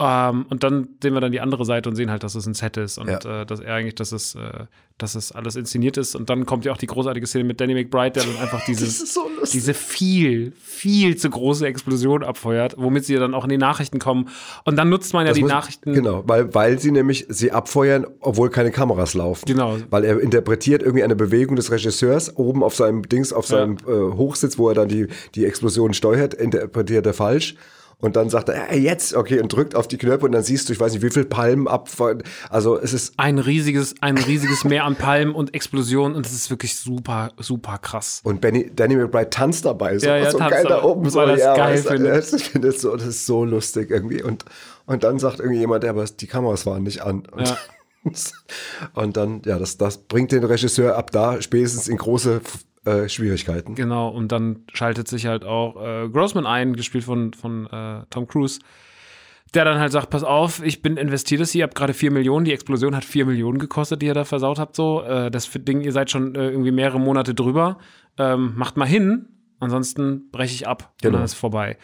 Ähm, und dann sehen wir dann die andere Seite und sehen halt, dass es ein Set ist und Ja. äh, dass er eigentlich, dass es, äh, dass es alles inszeniert ist. Und dann kommt ja auch die großartige Szene mit Danny McBride, der dann einfach dieses, so diese viel, viel zu große Explosion abfeuert, womit sie dann auch in die Nachrichten kommen. Und dann nutzt man ja Das die muss- Nachrichten. Genau, weil, weil sie nämlich sie abfeuern, obwohl keine Kameras laufen. Genau. Weil er interpretiert irgendwie eine Bewegung des Regisseurs oben auf seinem Dings, auf seinem äh, Hochsitz, wo er dann die, die Explosion steuert, interpretiert er falsch. Und dann sagt er, hey, jetzt, okay, und drückt auf die Knöpfe und dann siehst du, ich weiß nicht, wie viel Palmen abfeuern. Also es ist Ein riesiges, ein riesiges Meer an Palmen und Explosionen und es ist wirklich super, super krass. Und Benny, Danny McBride tanzt dabei, so, Ja, ja, so geil da oben. So, das ja, geil weißt ich finde das, so, das ist so lustig irgendwie. Und, und dann sagt irgendjemand, ja, aber die Kameras waren nicht an. Und, Ja. und dann, ja, das, das bringt den Regisseur ab da spätestens in große äh, Schwierigkeiten. Genau, und dann schaltet sich halt auch äh, Grossman ein, gespielt von, von äh, Tom Cruise, der dann halt sagt, pass auf, ich bin investiert hier, ihr habt gerade 4 Millionen, die Explosion hat 4 Millionen gekostet, die ihr da versaut habt, so. Äh, das Ding, ihr seid schon äh, irgendwie mehrere Monate drüber. Ähm, macht mal hin, ansonsten breche ich ab. Und Genau. dann ist vorbei.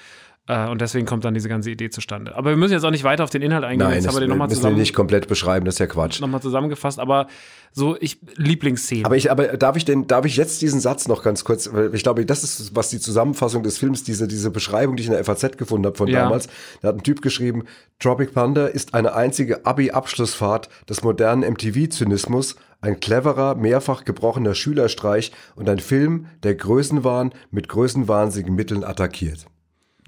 Äh, und deswegen kommt dann diese ganze Idee zustande. Aber wir müssen jetzt auch nicht weiter auf den Inhalt eingehen. Nein, jetzt das haben wir den nochmal müssen wir zusammen, nicht komplett beschreiben, das ist ja Quatsch. noch mal zusammengefasst, aber so, ich, Lieblingsszenen. Aber ich, aber darf ich denn, darf ich jetzt diesen Satz noch ganz kurz, weil ich glaube, das ist, was die Zusammenfassung des Films, diese, diese Beschreibung, die ich in der FAZ gefunden habe von Ja. damals. Da hat ein Typ geschrieben, Tropic Thunder ist eine einzige Abi-Abschlussfahrt des modernen MTV-Zynismus, ein cleverer, mehrfach gebrochener Schülerstreich und ein Film, der Größenwahn mit größenwahnsinnigen Mitteln attackiert.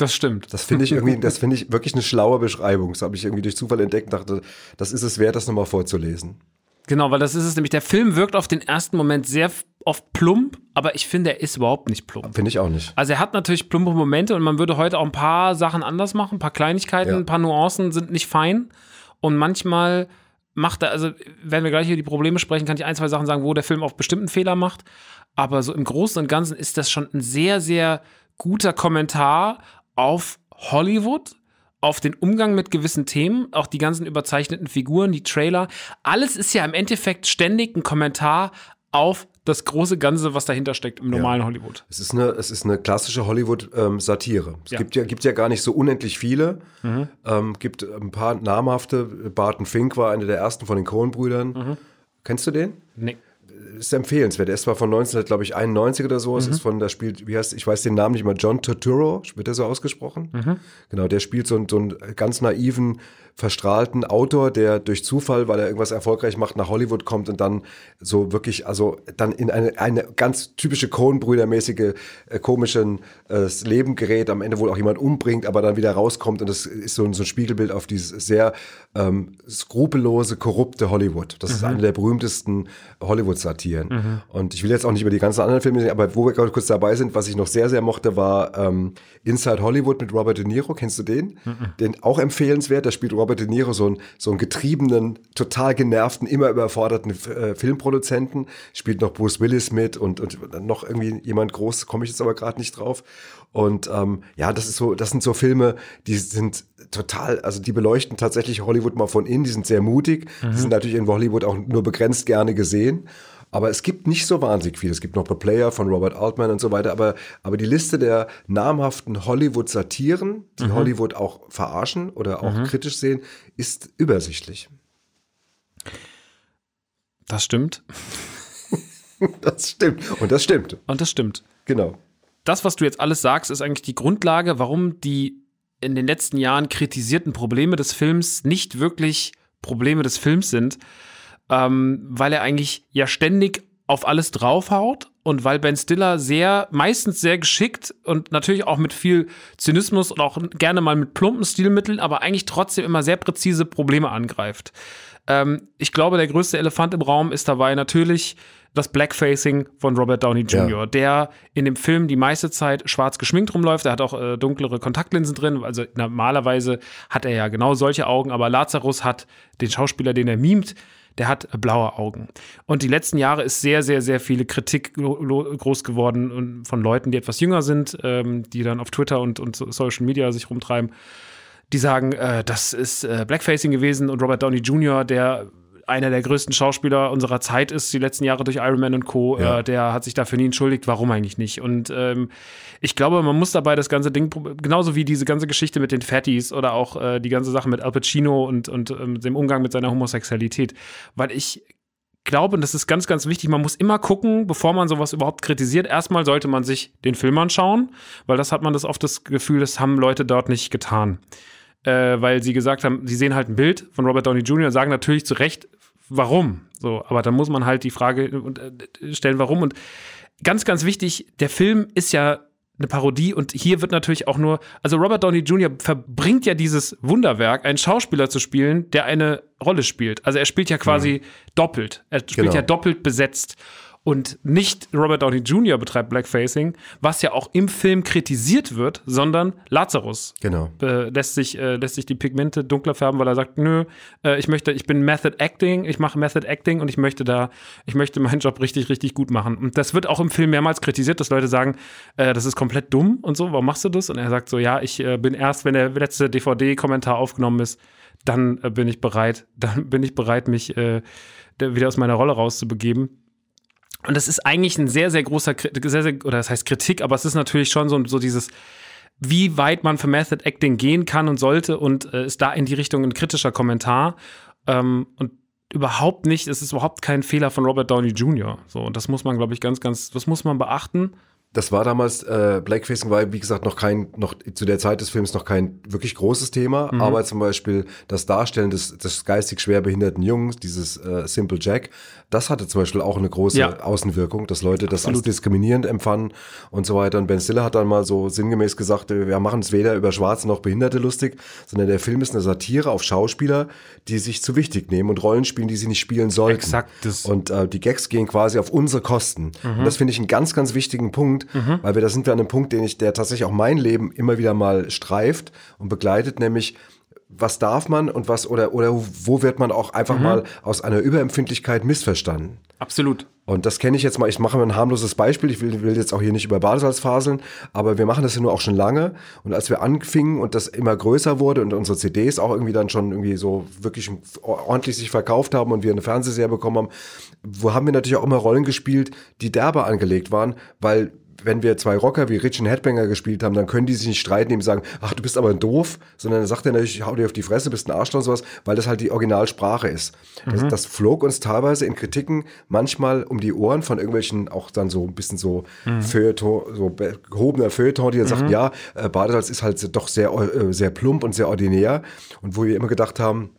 Das stimmt. Das finde ich irgendwie, das finde ich wirklich eine schlaue Beschreibung. Das habe ich irgendwie durch Zufall entdeckt und dachte, das ist es wert, das nochmal vorzulesen. Genau, weil das ist es nämlich. Der Film wirkt auf den ersten Moment sehr oft plump, aber ich finde, er ist überhaupt nicht plump. Finde ich auch nicht. Also er hat natürlich plumpe Momente und man würde heute auch ein paar Sachen anders machen, ein paar Kleinigkeiten, Ja. ein paar Nuancen sind nicht fein und manchmal macht er, also wenn wir gleich über die Probleme sprechen, kann ich ein, zwei Sachen sagen, wo der Film auch bestimmten Fehler macht, aber so im Großen und Ganzen ist das schon ein sehr, sehr guter Kommentar auf Hollywood, auf den Umgang mit gewissen Themen, auch die ganzen überzeichneten Figuren, die Trailer. Alles ist ja im Endeffekt ständig ein Kommentar auf das große Ganze, was dahinter steckt im normalen Hollywood. Es ist eine, es ist eine klassische Hollywood-Satire. es Ja. gibt, ja, gibt ja gar nicht so unendlich viele. Ähm, gibt ein paar namhafte. Barton Fink war einer der ersten von den Coen-Brüdern. Kennst du den? Nee. Ist empfehlenswert. Der ist zwar von 19, glaube ich, 91 oder so. Es ist von, da spielt, wie heißt, ich weiß den Namen nicht mal, John Turturro, wird der so ausgesprochen? Genau, der spielt so, einen- so einen ganz naiven, verstrahlten Autor, der durch Zufall, weil er irgendwas erfolgreich macht, nach Hollywood kommt und dann so wirklich, also dann in eine, eine ganz typische Coen-Brüder-mäßige, äh, komischen äh, Leben gerät, am Ende wohl auch jemand umbringt, aber dann wieder rauskommt und das ist so, ein- so ein Spiegelbild auf dieses sehr ähm, skrupellose, korrupte Hollywood. Das ist eine der berühmtesten Hollywood-Satiren. Und ich will jetzt auch nicht über die ganzen anderen Filme sehen, aber wo wir gerade kurz dabei sind, was ich noch sehr, sehr mochte, war ähm, Inside Hollywood mit Robert De Niro. Kennst du den? Den auch empfehlenswert. Da spielt Robert De Niro so einen, so einen getriebenen, total genervten, immer überforderten äh, Filmproduzenten. Spielt noch Bruce Willis mit und, und noch irgendwie jemand groß, komme ich jetzt aber gerade nicht drauf. Und ähm, ja, das ist so, das sind so Filme, die sind total, also die beleuchten tatsächlich Hollywood mal von innen, die sind sehr mutig, die sind natürlich in Hollywood auch nur begrenzt gerne gesehen. Aber es gibt nicht so wahnsinnig viel. Es gibt noch The Player von Robert Altman und so weiter. Aber, aber die Liste der namhaften Hollywood-Satiren, die Hollywood auch verarschen oder auch kritisch sehen, ist übersichtlich. Das stimmt. Das stimmt. Und das stimmt. Und das stimmt. Genau. das, was du jetzt alles sagst, ist eigentlich die Grundlage, warum die in den letzten Jahren kritisierten Probleme des Films nicht wirklich Probleme des Films sind, ähm, weil er eigentlich ja ständig auf alles draufhaut und weil Ben Stiller sehr, meistens sehr geschickt und natürlich auch mit viel Zynismus und auch gerne mal mit plumpen Stilmitteln, aber eigentlich trotzdem immer sehr präzise Probleme angreift. Ähm, ich glaube, der größte Elefant im Raum ist dabei natürlich das Blackfacing von Robert Downey Jr., Ja. der in dem Film die meiste Zeit schwarz geschminkt rumläuft. Er hat auch äh, dunklere Kontaktlinsen drin. Also normalerweise hat er ja genau solche Augen, aber Lazarus hat den Schauspieler, den er mimt, der hat blaue Augen. Und die letzten Jahre ist sehr, sehr, sehr viele Kritik groß geworden von Leuten, die etwas jünger sind, ähm, die dann auf Twitter und, und so- Social Media sich rumtreiben die sagen, äh, das ist äh, Blackfacing gewesen und Robert Downey Jr., der einer der größten Schauspieler unserer Zeit ist, die letzten Jahre durch Iron Man und Co., Ja. äh, der hat sich dafür nie entschuldigt, warum eigentlich nicht. Und ähm, ich glaube, man muss dabei das ganze Ding, genauso wie diese ganze Geschichte mit den Fatties oder auch äh, die ganze Sache mit Al Pacino und, und ähm, dem Umgang mit seiner Homosexualität, weil ich glaube, und das ist ganz, ganz wichtig, man muss immer gucken, bevor man sowas überhaupt kritisiert. Erstmal sollte man sich den Film anschauen, weil das hat man das oft das Gefühl, das haben Leute dort nicht getan. Äh, weil sie gesagt haben, sie sehen halt ein Bild von Robert Downey Jr. und sagen natürlich zu Recht, warum. So, aber dann muss man halt die Frage äh, stellen, warum. Und ganz, ganz wichtig, der Film ist ja eine Parodie und hier wird natürlich auch nur, also Robert Downey Jr. verbringt ja dieses Wunderwerk, einen Schauspieler zu spielen, der eine Rolle spielt. Also er spielt ja quasi doppelt. Er spielt Genau. ja doppelt besetzt. Und nicht Robert Downey Jr. betreibt Blackfacing, was ja auch im Film kritisiert wird, sondern Lazarus Genau. äh, lässt sich äh, lässt sich die Pigmente dunkler färben, weil er sagt, nö, äh, ich möchte, ich bin Method Acting, ich mache Method Acting und ich möchte da, ich möchte meinen Job richtig richtig gut machen. Und das wird auch im Film mehrmals kritisiert, dass Leute sagen, äh, das ist komplett dumm und so, warum machst du das? Und er sagt so, ja, ich äh, bin erst, wenn der letzte DVD-Kommentar aufgenommen ist, dann äh, bin ich bereit, dann bin ich bereit, mich wieder aus meiner Rolle rauszubegeben. Und das ist eigentlich ein sehr, sehr großer, sehr, sehr, oder das heißt Kritik, aber es ist natürlich schon so, so dieses, wie weit man für Method Acting gehen kann und sollte und äh, ist da in die Richtung ein kritischer Kommentar. Ähm, und überhaupt nicht, es ist überhaupt kein Fehler von Robert Downey Jr. So, und das muss man, glaube ich, ganz, ganz, das muss man beachten. Das war damals, äh, Blackfacing war, wie gesagt, noch kein, noch zu der Zeit des Films noch kein wirklich großes Thema, Mhm. aber zum Beispiel das Darstellen des, des geistig schwer behinderten Jungs, dieses äh, Simple Jack, das hatte zum Beispiel auch eine große Ja. Außenwirkung, dass Leute das als Absolut. diskriminierend empfanden und so weiter. Und Ben Stiller hat dann mal so sinngemäß gesagt, äh, wir machen es weder über Schwarze noch Behinderte lustig, sondern der Film ist eine Satire auf Schauspieler, die sich zu wichtig nehmen und Rollen spielen, die sie nicht spielen sollten. Exakt, Und äh, die Gags gehen quasi auf unsere Kosten. Und das finde ich einen ganz, ganz wichtigen Punkt, weil wir da sind wir an einem Punkt, den ich, der tatsächlich auch mein Leben immer wieder mal streift und begleitet, nämlich was darf man und was oder oder wo wird man auch einfach mal aus einer Überempfindlichkeit missverstanden? Absolut. Und das kenne ich jetzt mal, ich mache mal ein harmloses Beispiel, ich will, will jetzt auch hier nicht über Badesalz faseln, aber wir machen das ja nur auch schon lange. Und als wir anfingen und das immer größer wurde und unsere CDs auch irgendwie dann schon irgendwie so wirklich ordentlich sich verkauft haben und wir eine Fernsehserie bekommen haben, wo haben wir natürlich auch immer Rollen gespielt, die derbe angelegt waren, weil wenn wir zwei Rocker wie Rich und Headbanger gespielt haben, dann können die sich nicht streiten, ihm sagen, ach, du bist aber doof, sondern dann sagt er natürlich, hau dir auf die Fresse, bist ein Arschloch und sowas, weil das halt die Originalsprache ist. Das, das flog uns teilweise in Kritiken manchmal um die Ohren von irgendwelchen, auch dann so ein bisschen so Feuilleton, so be- gehobener Feuilleton, die dann sagten, ja, äh, Badesalz ist halt doch sehr, äh, sehr plump und sehr ordinär. Und wo wir immer gedacht haben,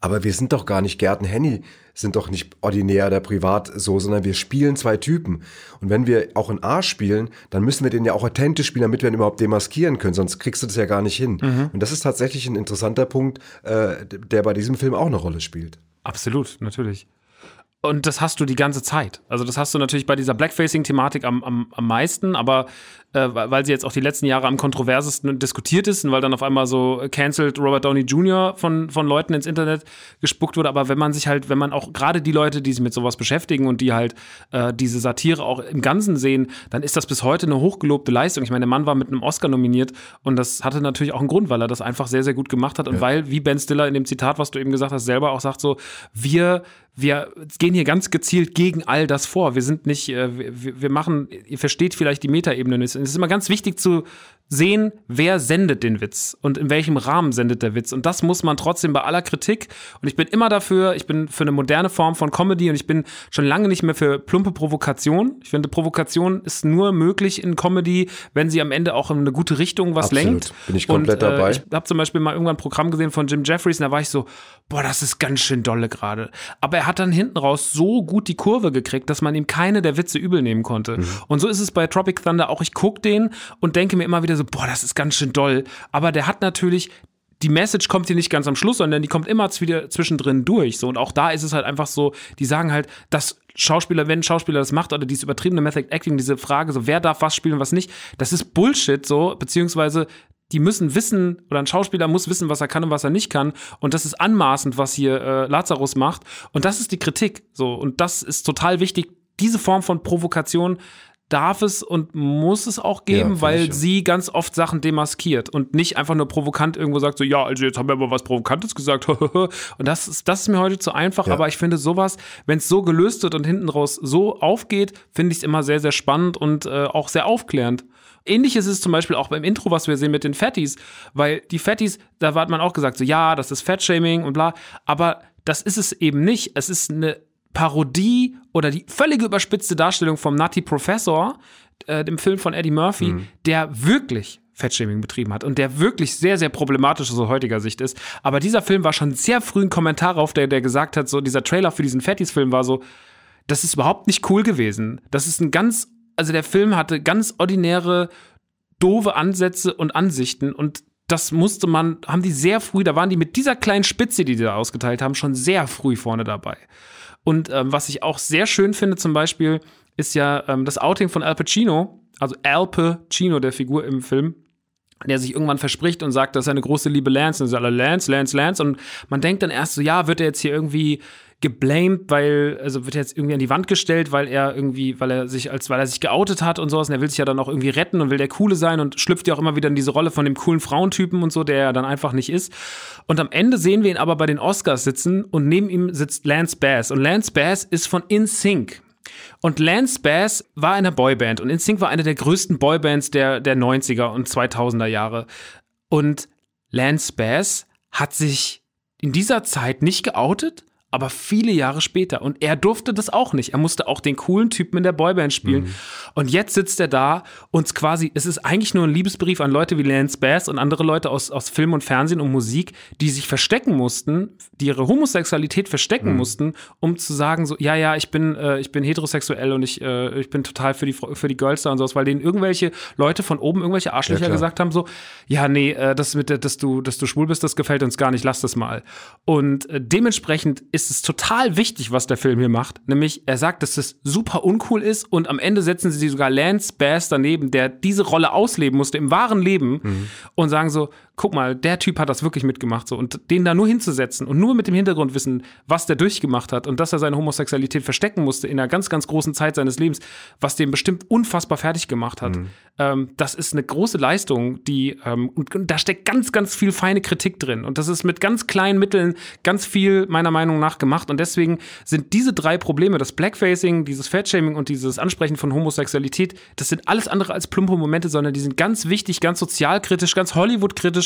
aber wir sind doch gar nicht Gerd und Henny, sind doch nicht ordinär oder privat so, sondern wir spielen zwei Typen. Und wenn wir auch ein A spielen, dann müssen wir den ja auch authentisch spielen, damit wir ihn überhaupt demaskieren können, sonst kriegst du das ja gar nicht hin. Und das ist tatsächlich ein interessanter Punkt, äh, der bei diesem Film auch eine Rolle spielt. Absolut, natürlich. Und das hast du die ganze Zeit. Also das hast du natürlich bei dieser Blackfacing-Thematik am, am, am meisten, aber äh, weil sie jetzt auch die letzten Jahre am kontroversesten diskutiert ist und weil dann auf einmal so cancelled Robert Downey Jr. von, von Leuten ins Internet gespuckt wurde. Aber wenn man sich halt, wenn man auch gerade die Leute, die sich mit sowas beschäftigen und die halt äh, diese Satire auch im Ganzen sehen, dann ist das bis heute eine hochgelobte Leistung. Ich meine, der Mann war mit einem Oscar nominiert und das hatte natürlich auch einen Grund, weil er das einfach sehr, sehr gut gemacht hat und weil, wie Ben Stiller in dem Zitat, was du eben gesagt hast, selber auch sagt, so, wir wir gehen hier ganz gezielt gegen all das vor. Wir sind nicht, äh, wir, wir machen, ihr versteht vielleicht die Metaebene. Es ist immer ganz wichtig zu sehen, wer sendet den Witz und in welchem Rahmen sendet der Witz. Und das muss man trotzdem bei aller Kritik. Und ich bin immer dafür, ich bin für eine moderne Form von Comedy und ich bin schon lange nicht mehr für plumpe Provokation. Ich finde, Provokation ist nur möglich in Comedy, wenn sie am Ende auch in eine gute Richtung was Absolut. lenkt. Bin ich komplett und, äh, dabei. Ich habe zum Beispiel mal irgendwann ein Programm gesehen von Jim Jeffries und da war ich so, boah, das ist ganz schön dolle gerade. Aber er hat dann hinten raus so gut die Kurve gekriegt, dass man ihm keine der Witze übel nehmen konnte. Mhm. Und so ist es bei Tropic Thunder auch. Ich gucke den und denke mir immer wieder so, boah, das ist ganz schön doll. Aber der hat natürlich die Message kommt hier nicht ganz am Schluss, sondern die kommt immer wieder zwischendrin durch. So und auch da ist es halt einfach so, die sagen halt, dass Schauspieler, wenn ein Schauspieler das macht oder dieses übertriebene Method Acting, diese Frage, so wer darf was spielen und was nicht, das ist Bullshit so, beziehungsweise die müssen wissen, oder ein Schauspieler muss wissen, was er kann und was er nicht kann. Und das ist anmaßend, was hier äh, Lazarus macht. Und das ist die Kritik. So, und das ist total wichtig. Diese Form von Provokation darf es und muss es auch geben, finde weil ich auch. sie ganz oft Sachen demaskiert und nicht einfach nur provokant irgendwo sagt, so, ja, also jetzt haben wir aber was Provokantes gesagt. und das ist, das ist mir heute zu einfach, Ja. aber ich finde sowas, wenn es so gelöst wird und hinten raus so aufgeht, finde ich es immer sehr, sehr spannend und äh, auch sehr aufklärend. Ähnliches ist zum Beispiel auch beim Intro, was wir sehen mit den Fatties, weil die Fatties, da hat man auch gesagt, so ja, das ist Fat-Shaming und bla, aber das ist es eben nicht. Es ist eine Parodie oder die völlige überspitzte Darstellung vom Nutty Professor, äh, dem Film von Eddie Murphy, der wirklich Fettshaming betrieben hat und der wirklich sehr, sehr problematisch aus heutiger Sicht ist. Aber dieser Film war schon sehr früh ein Kommentar auf, der, der gesagt hat, so dieser Trailer für diesen Fatties-Film war so, das ist überhaupt nicht cool gewesen. Das ist ein ganz, also der Film hatte ganz ordinäre, doofe Ansätze und Ansichten und das musste man, haben die sehr früh, da waren die mit dieser kleinen Spitze, die die da ausgeteilt haben, schon sehr früh vorne dabei. Und ähm, was ich auch sehr schön finde, zum Beispiel, ist ja ähm, das Outing von Al Pacino, also Al Pacino, der Figur im Film, der sich irgendwann verspricht und sagt, dass seine große Liebe Lance, und alle Lance, Lance, Lance. Und man denkt dann erst so, ja, wird er jetzt hier irgendwie geblamed, weil, also wird er jetzt irgendwie an die Wand gestellt, weil er irgendwie, weil er sich, als weil er sich geoutet hat und sowas, und er will sich ja dann auch irgendwie retten und will der Coole sein und schlüpft ja auch immer wieder in diese Rolle von dem coolen Frauentypen und so, der er dann einfach nicht ist. Und am Ende sehen wir ihn aber bei den Oscars sitzen und neben ihm sitzt Lance Bass. Und Lance Bass ist von InSync. Und Lance Bass war in der Boyband und InSync war eine der größten Boybands der, der 90er und 2000er Jahre. Und Lance Bass hat sich in dieser Zeit nicht geoutet, aber viele Jahre später. Und er durfte das auch nicht. Er musste auch den coolen Typen in der Boyband spielen. Und jetzt sitzt er da und quasi, es ist eigentlich nur ein Liebesbrief an Leute wie Lance Bass und andere Leute aus, aus Film und Fernsehen und Musik, die sich verstecken mussten, die ihre Homosexualität verstecken mussten, um zu sagen so, ja, ja, ich bin, äh, ich bin heterosexuell und ich, äh, ich bin total für die, für die Girls da und sowas, weil denen irgendwelche Leute von oben, irgendwelche Arschlöcher klar. gesagt haben so, ja, nee, äh, das mit, dass du, dass du schwul bist, das gefällt uns gar nicht, lass das mal. Und äh, dementsprechend ist es total wichtig, was der Film hier macht. Nämlich, er sagt, dass das super uncool ist und am Ende setzen sie sogar Lance Bass daneben, der diese Rolle ausleben musste im wahren Leben und sagen so, guck mal, der Typ hat das wirklich mitgemacht so und den da nur hinzusetzen und nur mit dem Hintergrundwissen, was der durchgemacht hat und dass er seine Homosexualität verstecken musste in einer ganz, ganz großen Zeit seines Lebens, was den bestimmt unfassbar fertig gemacht hat. Mhm. Ähm, das ist eine große Leistung, die ähm, und, und, da steckt ganz, ganz viel feine Kritik drin und das ist mit ganz kleinen Mitteln ganz viel meiner Meinung nach gemacht und deswegen sind diese drei Probleme, das Blackfacing, dieses Fatshaming und dieses Ansprechen von Homosexualität, das sind alles andere als plumpe Momente, sondern die sind ganz wichtig, ganz sozialkritisch, ganz Hollywood-kritisch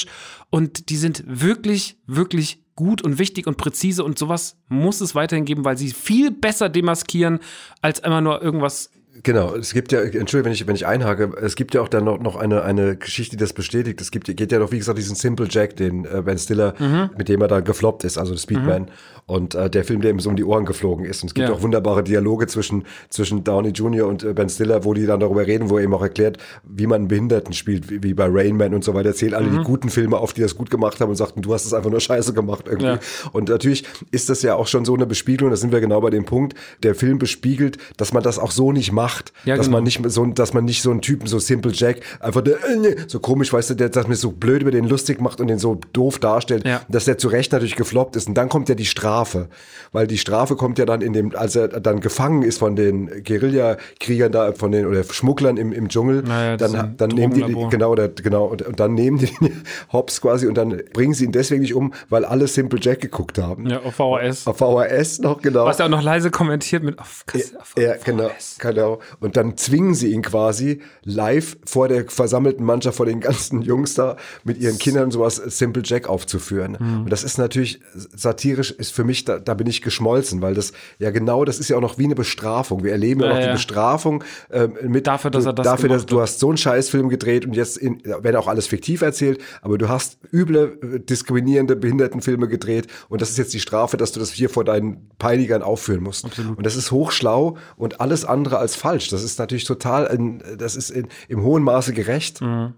und die sind wirklich, wirklich gut und wichtig und präzise. Und sowas muss es weiterhin geben, weil sie viel besser demaskieren, als immer nur irgendwas Genau, es gibt ja, entschuldige, wenn ich, wenn ich einhake, es gibt ja auch dann noch, noch eine, eine Geschichte, die das bestätigt. Es gibt, geht ja noch, wie gesagt, diesen Simple Jack, den äh, Ben Stiller, mhm. mit dem er da gefloppt ist, also Speedman. Mhm. Und äh, der Film, der ihm so um die Ohren geflogen ist. Und es gibt ja. auch wunderbare Dialoge zwischen, zwischen Downey Jr. und äh, Ben Stiller, wo die dann darüber reden, wo er eben auch erklärt, wie man Behinderten spielt, wie, wie bei Rain Man und so weiter. Er zählt alle mhm. die guten Filme auf, die das gut gemacht haben und sagt, du hast es einfach nur scheiße gemacht irgendwie. Ja. Und natürlich ist das ja auch schon so eine Bespiegelung, da sind wir genau bei dem Punkt, der Film bespiegelt, dass man das auch so nicht macht. Ja, dass genau. man nicht so, dass man nicht so einen Typen, so Simple Jack, einfach äh, so komisch, weißt du, der, dass mir so blöd über den lustig macht und den so doof darstellt, ja. dass der zu Recht natürlich gefloppt ist. Und dann kommt ja die Strafe. Weil die Strafe kommt ja dann in dem, als er dann gefangen ist von den Guerillakriegern da, von den, oder Schmugglern im, im Dschungel, naja, dann, dann nehmen die, genau, oder, genau, und, und dann nehmen die Hops quasi und dann bringen sie ihn deswegen nicht um, weil alle Simple Jack geguckt haben. Ja, auf VHS. Auf VHS noch, genau. Was er auch noch leise kommentiert mit auf, auf ja, genau, genau. Und dann zwingen sie ihn quasi live vor der versammelten Mannschaft, vor den ganzen Jungs da mit ihren Kindern sowas Simple Jack aufzuführen. Mhm. Und das ist natürlich satirisch, ist für mich, da, da bin ich geschmolzen, weil das ja genau, das ist ja auch noch wie eine Bestrafung. Wir erleben ja, ja noch die Bestrafung äh, mit dafür, dass er das dafür, dass du hast so einen Scheißfilm gedreht und jetzt in, wenn auch alles fiktiv erzählt, aber du hast üble, äh, diskriminierende Behindertenfilme gedreht und das ist jetzt die Strafe, dass du das hier vor deinen Peinigern aufführen musst. Absolut. Und das ist hochschlau und alles andere als falsch. Das ist natürlich total, das ist in, im hohen Maße gerecht. Mhm.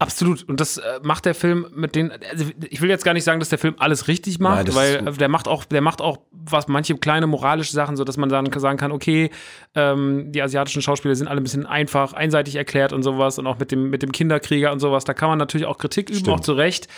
Absolut. Und das äh, macht der Film mit den. Also ich will jetzt gar nicht sagen, dass der Film alles richtig macht, Nein, weil der macht auch, der macht auch was manche kleine moralische Sachen, so dass man dann sagen kann, okay, ähm, die asiatischen Schauspieler sind alle ein bisschen einfach, einseitig erklärt und sowas und auch mit dem mit dem Kinderkrieger und sowas. Da kann man natürlich auch Kritik üben, Stimmt. auch zu Recht.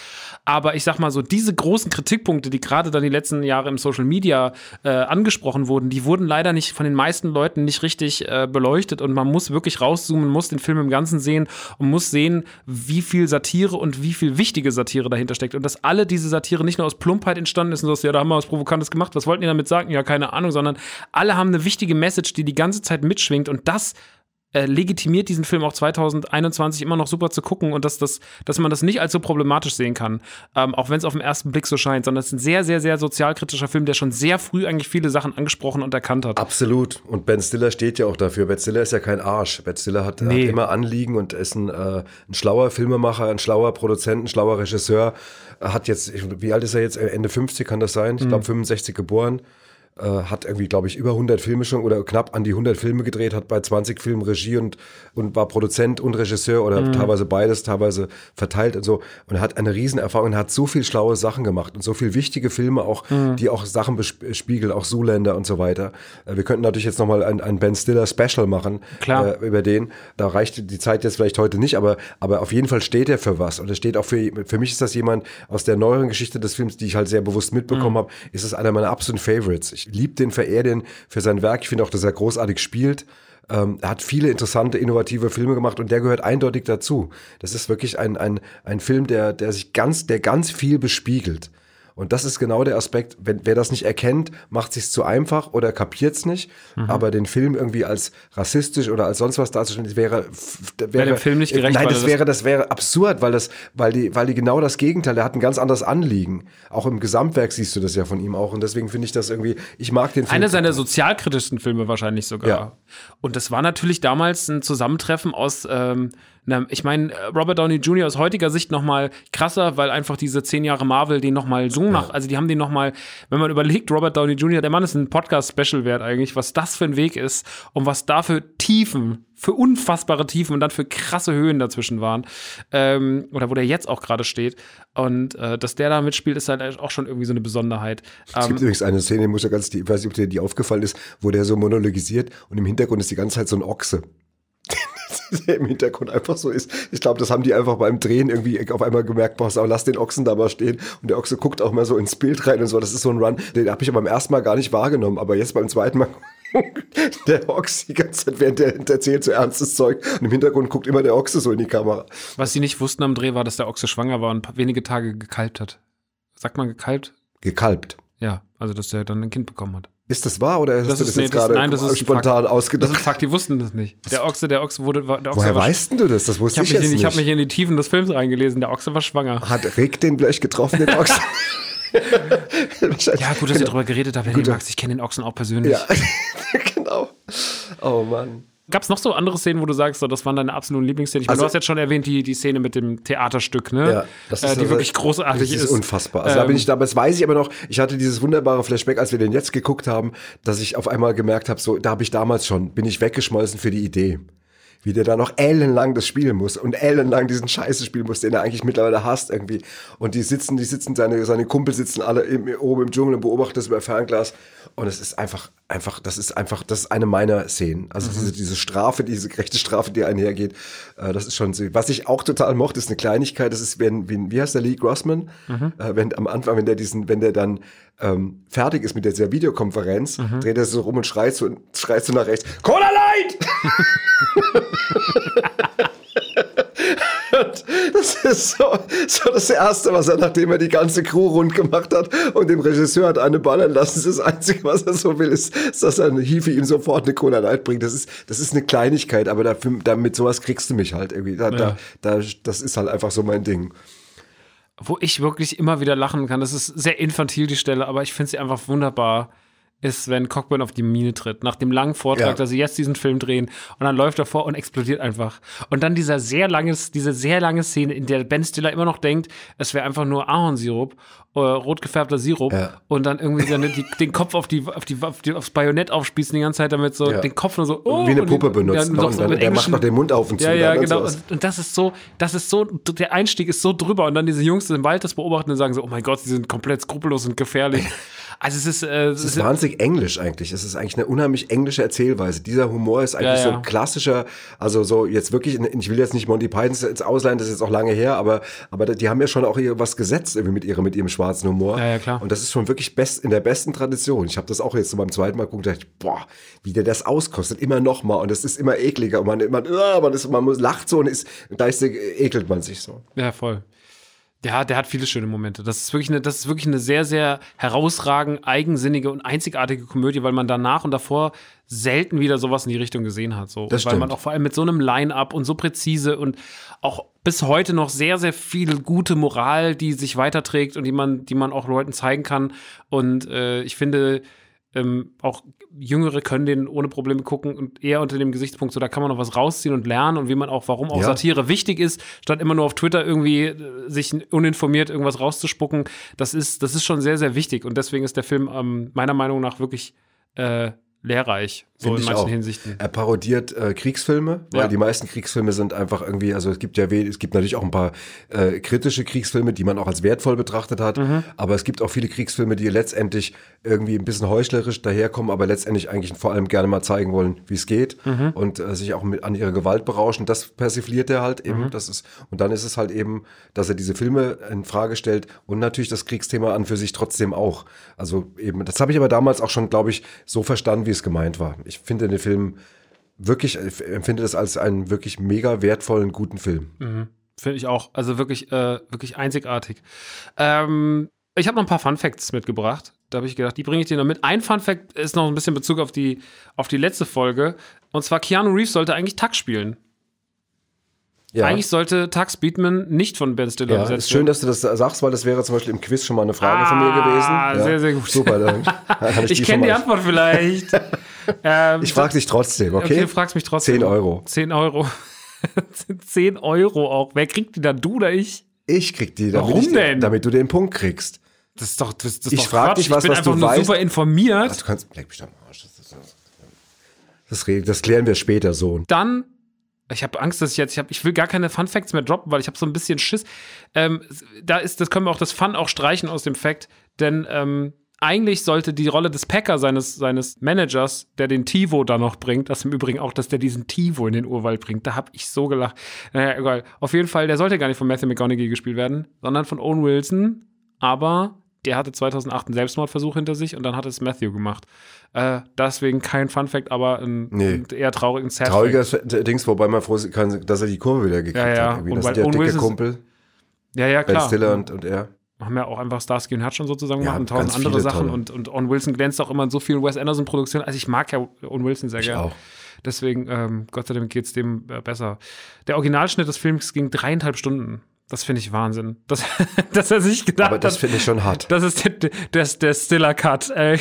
Aber ich sag mal so, diese großen Kritikpunkte, die gerade dann die letzten Jahre im Social Media äh, angesprochen wurden, die wurden leider nicht von den meisten Leuten nicht richtig äh, beleuchtet und man muss wirklich rauszoomen, muss den Film im Ganzen sehen und muss sehen, wie viel Satire und wie viel wichtige Satire dahinter steckt und dass alle diese Satire nicht nur aus Plumpheit entstanden ist und so, ja, da haben wir was Provokantes gemacht, was wollten die damit sagen? Ja, keine Ahnung, sondern alle haben eine wichtige Message, die die ganze Zeit mitschwingt und das äh, legitimiert diesen Film auch 2021 immer noch super zu gucken und dass, das, dass man das nicht als so problematisch sehen kann, ähm, auch wenn es auf den ersten Blick so scheint, sondern es ist ein sehr, sehr, sehr sozialkritischer Film, der schon sehr früh eigentlich viele Sachen angesprochen und erkannt hat. Absolut. Und Ben Stiller steht ja auch dafür. Ben Stiller ist ja kein Arsch. Ben Stiller hat, nee. hat immer Anliegen und ist ein, äh, ein schlauer Filmemacher, ein schlauer Produzent, ein schlauer Regisseur. Hat jetzt, wie alt ist er jetzt? Ende 50 kann das sein? Ich glaube mhm. 65 geboren. Äh, hat irgendwie, glaube ich, über 100 Filme schon oder knapp an die 100 Filme gedreht, hat bei 20 Filmen Regie und, und war Produzent und Regisseur oder mhm. teilweise beides, teilweise verteilt und so. Und er hat eine Riesenerfahrung und hat so viel schlaue Sachen gemacht und so viel wichtige Filme auch, mhm. die auch Sachen bespiegeln, auch Zoolander und so weiter. Äh, wir könnten natürlich jetzt nochmal ein, ein Ben Stiller Special machen Klar. Äh, über den. Da reicht die Zeit jetzt vielleicht heute nicht, aber, aber auf jeden Fall steht er für was. Und er steht auch für, für mich ist das jemand aus der neueren Geschichte des Films, die ich halt sehr bewusst mitbekommen mhm. habe, ist es einer meiner absoluten Favorites. Ich liebe den, verehre den für sein Werk. Ich finde auch, dass er großartig spielt. Ähm, er hat viele interessante, innovative Filme gemacht und der gehört eindeutig dazu. Das ist wirklich ein, ein, ein Film, der, der sich ganz, der ganz viel bespiegelt. Und das ist genau der Aspekt, wenn wer das nicht erkennt, macht sich zu einfach oder kapiert es nicht. Mhm. Aber den Film irgendwie als rassistisch oder als sonst was darzustellen, das wäre, wäre dem Film nicht gerecht. Nein, das, das wäre, das wäre absurd, weil das, weil die, weil die genau das Gegenteil, der hat ein ganz anderes Anliegen. Auch im Gesamtwerk siehst du das ja von ihm auch. Und deswegen finde ich das irgendwie, ich mag den Film. Einer seiner sozialkritischsten Filme wahrscheinlich sogar. Ja. Und das war natürlich damals ein Zusammentreffen aus ähm, na, ich meine, äh, Robert Downey Jr. aus heutiger Sicht noch mal krasser, weil einfach diese zehn Jahre Marvel den noch mal so nach, also die haben den noch mal, wenn man überlegt, Robert Downey Jr., der Mann ist ein Podcast-Special wert eigentlich, was das für ein Weg ist und was da für Tiefen, für unfassbare Tiefen und dann für krasse Höhen dazwischen waren ähm, oder wo der jetzt auch gerade steht und äh, dass der da mitspielt, ist halt auch schon irgendwie so eine Besonderheit. Es gibt ähm, übrigens eine Szene, muss ja ganz, ich weiß nicht, ob dir die aufgefallen ist, wo der so monologisiert und im Hintergrund ist die ganze Zeit so ein Ochse. Der im Hintergrund einfach so ist. Ich glaube, das haben die einfach beim Drehen irgendwie auf einmal gemerkt, boah, lass den Ochsen da mal stehen. Und der Ochse guckt auch mal so ins Bild rein und so. Das ist so ein Run, den habe ich aber beim ersten Mal gar nicht wahrgenommen. Aber jetzt beim zweiten Mal der Ochse die ganze Zeit, während der erzählt so ernstes Zeug. Und im Hintergrund guckt immer der Ochse so in die Kamera. Was sie nicht wussten am Dreh war, dass der Ochse schwanger war und wenige Tage gekalbt hat. Sagt man gekalbt? Gekalbt. Ja, also dass der dann ein Kind bekommen hat. Ist das wahr oder hast Das du ist- das nee, jetzt das- gerade nein, das ist spontan Das ausgedacht? ist ein Fakt, die wussten das nicht. Der Ochse, der Ochse wurde, der Ochse Woher war weißt du das? Das Ich wusste habe ich, mich, jetzt in- ich hab nicht. mich in die Tiefen des Films reingelesen. Der Ochse war schwanger. Hat Rick den gleich getroffen, den Ochsen? Wahrscheinlich. Ja, gut, dass ihr darüber geredet habt, Max. Ich kenne den Ochsen auch persönlich. Ja, genau. Oh Mann. Gab es noch so andere Szenen, wo du sagst, so, das waren deine absoluten Lieblingsszenen? Ich meine, Also- du hast jetzt schon erwähnt, die, die Szene mit dem Theaterstück, ne? Ja, das äh, ist die also- wirklich großartig das ist. ist. unfassbar. Also da bin Ähm, ich da, aber das weiß ich aber noch. Ich hatte dieses wunderbare Flashback, als wir den jetzt geguckt haben, dass ich auf einmal gemerkt habe, so, da habe ich damals schon, bin ich weggeschmolzen für die Idee. Wie der da noch ellenlang das spielen muss und ellenlang diesen Scheiße spielen muss, den er eigentlich mittlerweile hasst irgendwie. Und die sitzen, die sitzen, seine, seine Kumpel sitzen alle im, oben im Dschungel und beobachten das über Fernglas. Und es ist einfach, einfach, das ist einfach, das ist eine meiner Szenen. Also diese, diese Strafe, diese gerechte Strafe, die einhergeht, äh, das ist schon so. Was ich auch total mochte, ist eine Kleinigkeit. Das ist, wenn, wie, wie heißt der Lee Grossman? Äh, wenn am Anfang, wenn der diesen, wenn der dann ähm, fertig ist mit dieser Videokonferenz, dreht er sich so rum und schreit so, schreit so nach rechts, Cola Light! Und das ist so, so das Erste, was er, nachdem er die ganze Crew rund gemacht hat und dem Regisseur hat eine ballern lassen, das, ist das Einzige, was er so will, ist, dass er Hifi ihm sofort eine Cola Light bringt. Das ist, das ist eine Kleinigkeit, aber dafür, damit sowas kriegst du mich halt irgendwie. Da, da, da, das ist halt einfach so mein Ding. wo ich wirklich immer wieder lachen kann. Das ist sehr infantil, die Stelle, aber ich finde sie einfach wunderbar. Ist, wenn Cockburn auf die Mine tritt, nach dem langen Vortrag, Ja. dass sie jetzt diesen Film drehen und dann läuft er vor und explodiert einfach. Und dann dieser sehr langes, diese sehr lange Szene, in der Ben Stiller immer noch denkt, es wäre einfach nur Ahornsirup, äh, rot gefärbter Sirup Ja. und dann irgendwie seine, die, den Kopf auf die, auf die, auf die, aufs Bajonett aufspießen die ganze Zeit damit so Ja. den Kopf nur so oh, Wie eine Puppe benutzt. Ja, so der macht noch den Mund auf und zu. ja, ja, genau. Und, und das ist so, das ist so, der Einstieg ist so drüber und dann diese Jungs im Wald das beobachten und sagen so, oh mein Gott, sie sind komplett skrupellos und gefährlich. Also es ist, äh, es ist wahnsinnig englisch eigentlich. Es ist eigentlich eine unheimlich englische Erzählweise. Dieser Humor ist eigentlich Ja, so ja. ein klassischer, also so jetzt wirklich, ich will jetzt nicht Monty Python jetzt ausleihen, das ist jetzt auch lange her, aber, aber die haben ja schon auch hier was gesetzt irgendwie mit ihrem, mit ihrem schwarzen Humor. Ja, ja, klar. Und das ist schon wirklich best, in der besten Tradition. Ich habe das auch jetzt so beim zweiten Mal geguckt, dachte ich, boah, wie der das auskostet, immer noch mal und es ist immer ekliger und man, man, ah, man, ist, man muss, lacht so und ist, da ist, ekelt man sich so. ja voll. Ja, der hat viele schöne Momente. Das ist wirklich eine, das ist wirklich eine sehr, sehr herausragend, eigensinnige und einzigartige Komödie, weil man danach und davor selten wieder sowas in die Richtung gesehen hat. So. Das weil man auch vor allem mit so einem Line-up und so präzise und auch bis heute noch sehr, sehr viel gute Moral, die sich weiterträgt und die man, die man auch Leuten zeigen kann. Und äh, ich finde, ähm, auch Jüngere können den ohne Probleme gucken und eher unter dem Gesichtspunkt, so da kann man noch was rausziehen und lernen und wie man auch, warum auch Ja. Satire wichtig ist, statt immer nur auf Twitter irgendwie äh, sich uninformiert irgendwas rauszuspucken. Das ist, das ist schon sehr, sehr wichtig und deswegen ist der Film ähm, meiner Meinung nach wirklich äh, lehrreich, so Finde in manchen auch. Hinsichten. Er parodiert äh, Kriegsfilme, weil Ja. die meisten Kriegsfilme sind einfach irgendwie, also es gibt ja es gibt natürlich auch ein paar äh, kritische Kriegsfilme, die man auch als wertvoll betrachtet hat, Mhm. aber es gibt auch viele Kriegsfilme, die letztendlich irgendwie ein bisschen heuchlerisch daherkommen, aber letztendlich eigentlich vor allem gerne mal zeigen wollen, wie es geht Mhm. und äh, sich auch mit an ihrer Gewalt berauschen. Das persifliert er halt Mhm. eben. Das ist und dann ist es halt eben, dass er diese Filme in Frage stellt und natürlich das Kriegsthema an für sich trotzdem auch. Also eben, das habe ich aber damals auch schon, glaube ich, so verstanden, wie es gemeint war. Ich finde den Film wirklich, ich empfinde das als einen wirklich mega wertvollen, guten Film. Finde ich auch. Also wirklich, äh, wirklich einzigartig. Ähm, ich habe noch ein paar Fun Facts mitgebracht. Da habe ich gedacht, die bringe ich dir noch mit. Ein Fun Fact ist noch ein bisschen Bezug auf die, auf die letzte Folge. Und zwar Keanu Reeves sollte eigentlich Tag spielen. Ja, Eigentlich sollte Tag Speedman nicht von Ben Stiller ja besetzt ist schön, dass du das sagst, weil das wäre zum Beispiel im Quiz schon mal eine Frage von mir Ah, gewesen. Ja, sehr, sehr gut. Super, dann Ich schon kenne die Antwort vielleicht. ähm, Ich frage dich trotzdem, okay? Okay, du fragst mich trotzdem. 10 Euro. 10 Euro. 10 Euro auch. Wer kriegt die dann? Du oder ich? Ich krieg die, damit, Warum ich, denn? damit du den Punkt kriegst. Das ist doch, das, das Ich doch frag Quatsch. dich was, ich bin was einfach du nur weißt. super informiert. Ach, du kannst, leck mich am Arsch. Das, das, das, das, re- das klären wir später so. dann ich habe Angst, dass ich jetzt, ich, hab, ich will gar keine Fun Facts mehr droppen, weil ich habe so ein bisschen Schiss. Ähm, da ist, das können wir auch das Fun auch streichen aus dem Fact, denn ähm, eigentlich sollte die Rolle des Packer, seines, seines Managers, der den Tivo da noch bringt, das im Übrigen auch, dass der diesen Tivo in den Urwald bringt, da habe ich so gelacht. Naja, egal. Auf jeden Fall, der sollte gar nicht von Matthew McConaughey gespielt werden, sondern von Owen Wilson. Aber der hatte 2008 einen Selbstmordversuch hinter sich und dann hat es Matthew gemacht. Äh, deswegen kein Fun-Fact, aber ein, Nee. ein eher traurigen sad Trauriger Dings, wobei man froh sein kann, dass er die Kurve wieder gekriegt Ja, ja. hat. Irgendwie. Und Das ja Owen dicke Wilson- Kumpel, Ja, ja, Ben klar. Stiller und, und er. haben ja auch einfach Starsky und Hutch und so zusammen Ja, gemacht und tausend andere Sachen. tolle. Und, und Owen Wilson glänzt auch immer in so vielen Wes Anderson-Produktionen. Also ich mag ja Owen Wilson sehr Ich gerne. auch. Deswegen, ähm, Gott sei Dank geht es dem äh, besser. Der Originalschnitt des Films ging dreieinhalb Stunden. Das finde ich Wahnsinn. Das, dass er sich gedacht Aber das hat, finde ich schon hart. das ist der, der, der Stiller-Cut. Äh,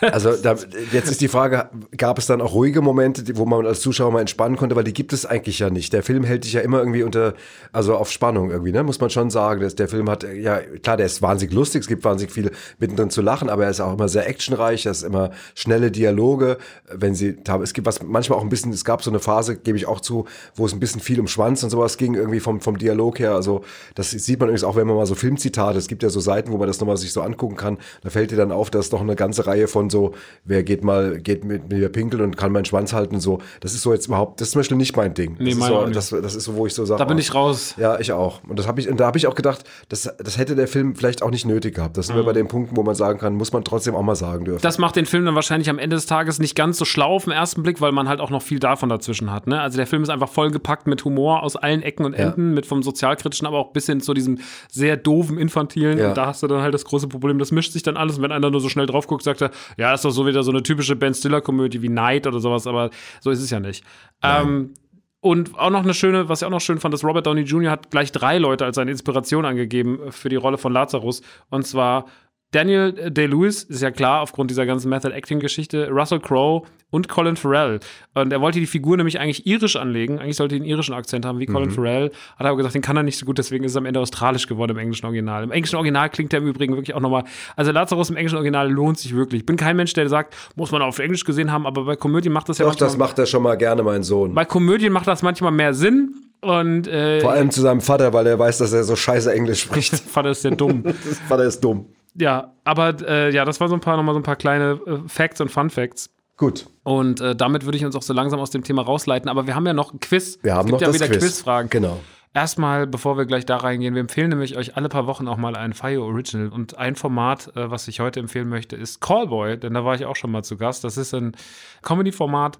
Also da, jetzt ist die Frage, gab es dann auch ruhige Momente, wo man als Zuschauer mal entspannen konnte, weil die gibt es eigentlich ja nicht. Der Film hält dich ja immer irgendwie unter, also auf Spannung irgendwie, ne? muss man schon sagen. Dass der Film hat, ja klar, der ist wahnsinnig lustig, es gibt wahnsinnig viel mittendrin zu lachen, aber er ist auch immer sehr actionreich, er ist immer schnelle Dialoge, wenn sie, es gibt was manchmal auch ein bisschen, es gab so eine Phase, gebe ich auch zu, wo es ein bisschen viel um Schwanz und sowas ging, irgendwie vom, vom Dialog her, also das sieht man übrigens auch, wenn man mal so Filmzitate, es gibt ja so Seiten, wo man das nochmal sich so angucken kann, da fällt dir dann auf, dass noch eine ganze Reihe von so, wer geht mal, geht mit mir pinkeln und kann meinen Schwanz halten und so. Das ist so jetzt überhaupt, das ist zum Beispiel nicht mein Ding. Nee, das, ist so, das, das ist so, wo ich so sage. da bin oh, ich raus. Ja, ich auch. Und das habe ich, und da habe ich auch gedacht, das, das hätte der Film vielleicht auch nicht nötig gehabt. Das sind wir bei den Punkten, wo man sagen kann, muss man trotzdem auch mal sagen dürfen. Das macht den Film dann wahrscheinlich am Ende des Tages nicht ganz so schlau auf den ersten Blick, weil man halt auch noch viel davon dazwischen hat. Ne? Also der Film ist einfach vollgepackt mit Humor aus allen Ecken und Ja. Enden, mit vom sozialkritischen, aber auch bis hin zu diesem sehr doofen, infantilen. Ja. Und da hast du dann halt das große Problem, das mischt sich dann alles. Und wenn einer nur so schnell drauf guckt, sagt er, ja, ist doch so wieder so eine typische Ben Stiller-Komödie wie Night oder sowas, aber so ist es ja nicht. Ähm, und auch noch eine schöne, was ich auch noch schön fand, dass Robert Downey Jr. hat gleich drei Leute als seine Inspiration angegeben für die Rolle von Lazarus. Und zwar Daniel Day-Lewis, ist ja klar, aufgrund dieser ganzen Method-Acting-Geschichte, Russell Crowe und Colin Farrell. Und er wollte die Figur nämlich eigentlich irisch anlegen. Eigentlich sollte die einen irischen Akzent haben, wie Colin Farrell. Hat aber gesagt, den kann er nicht so gut, deswegen ist es am Ende australisch geworden im englischen Original. Im englischen Original klingt er im Übrigen wirklich auch nochmal. Also Lazarus im englischen Original lohnt sich wirklich. Ich bin kein Mensch, der sagt, muss man auf Englisch gesehen haben, aber bei Komödien macht das ja Doch, das macht er schon mal gerne, mein Sohn. bei Komödien macht das manchmal mehr Sinn. Und äh, Vor allem zu seinem Vater, weil er weiß, dass er so scheiße Englisch spricht. Vater ist sehr dumm. Vater ist dumm. Ja, aber äh, ja, das war so ein paar nochmal so ein paar kleine äh, Facts und Fun Facts. Gut. Und äh, damit würde ich uns auch so langsam aus dem Thema rausleiten. Aber wir haben ja noch ein Quiz. Wir haben es gibt noch ja das wieder Quiz. Quizfragen. Genau. Erstmal, bevor wir gleich da reingehen, wir empfehlen nämlich euch alle paar Wochen auch mal ein Fire Original. Und ein Format, äh, was ich heute empfehlen möchte, ist Callboy, denn da war ich auch schon mal zu Gast. Das ist ein Comedy-Format.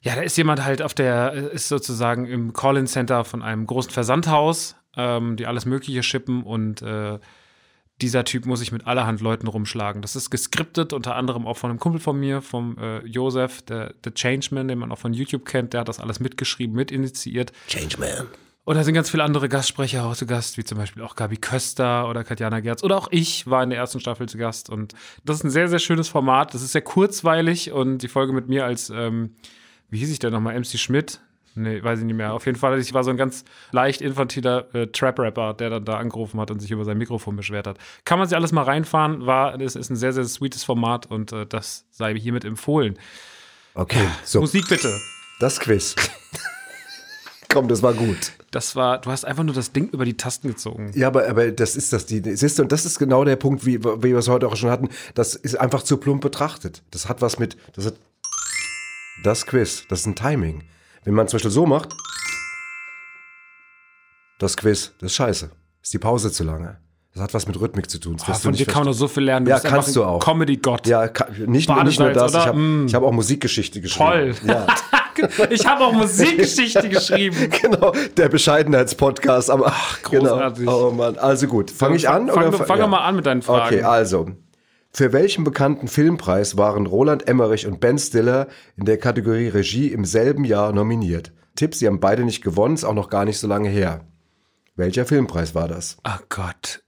Ja, da ist jemand halt auf der, äh, ist sozusagen im Call-In-Center von einem großen Versandhaus, ähm, die alles Mögliche schippen und äh, dieser Typ muss sich mit allerhand Leuten rumschlagen. Das ist geskriptet, unter anderem auch von einem Kumpel von mir, vom äh, Josef, der, der Changeman, den man auch von YouTube kennt, der hat das alles mitgeschrieben, mitinitiiert. Changeman. Und da sind ganz viele andere Gastsprecher auch zu Gast, wie zum Beispiel auch Gabi Köster oder Katjana Gerz. Oder auch ich war in der ersten Staffel zu Gast. Und das ist ein sehr, sehr schönes Format. Das ist sehr kurzweilig und die Folge mit mir als, ähm, wie hieß ich denn nochmal, MC Schmidt? Nee, weiß ich nicht mehr. Auf jeden Fall, ich war so ein ganz leicht infantiler äh, Trap-Rapper, der dann da angerufen hat und sich über sein Mikrofon beschwert hat. Kann man sich alles mal reinfahren, war, es ist ein sehr, sehr sweetes Format und äh, das sei hiermit empfohlen. Okay, so, Musik bitte. das Quiz. Komm, das war gut. Das war, du hast einfach nur das Ding über die Tasten gezogen. Ja, aber, aber das ist das, die, siehst du, und das ist genau der Punkt, wie, wie wir es heute auch schon hatten, das ist einfach zu plump betrachtet. Das hat was mit, das hat, das Quiz, das ist ein Timing. Wenn man zum Beispiel so macht, das Quiz, das ist scheiße. Ist die Pause zu lange. Das hat was mit Rhythmik zu tun. Du von dir kann man so viel lernen. Du Ja, kannst du auch. Comedy-Gott. Ja, nicht, nur- nicht nur das, ich oder? habe Mm. ich hab auch Musikgeschichte geschrieben. Toll. Ja, Ich habe auch Musikgeschichte geschrieben. genau, der Bescheidenheitspodcast, aber großartig. genau. Oh Mann, also gut. Fange ich an? Fang, oder fang, fang ja. mal an mit deinen Fragen. Okay, also. Für welchen bekannten Filmpreis waren Roland Emmerich und Ben Stiller in der Kategorie Regie im selben Jahr nominiert? Tipp, sie haben beide nicht gewonnen, ist auch noch gar nicht so lange her. Welcher Filmpreis war das? Oh Gott.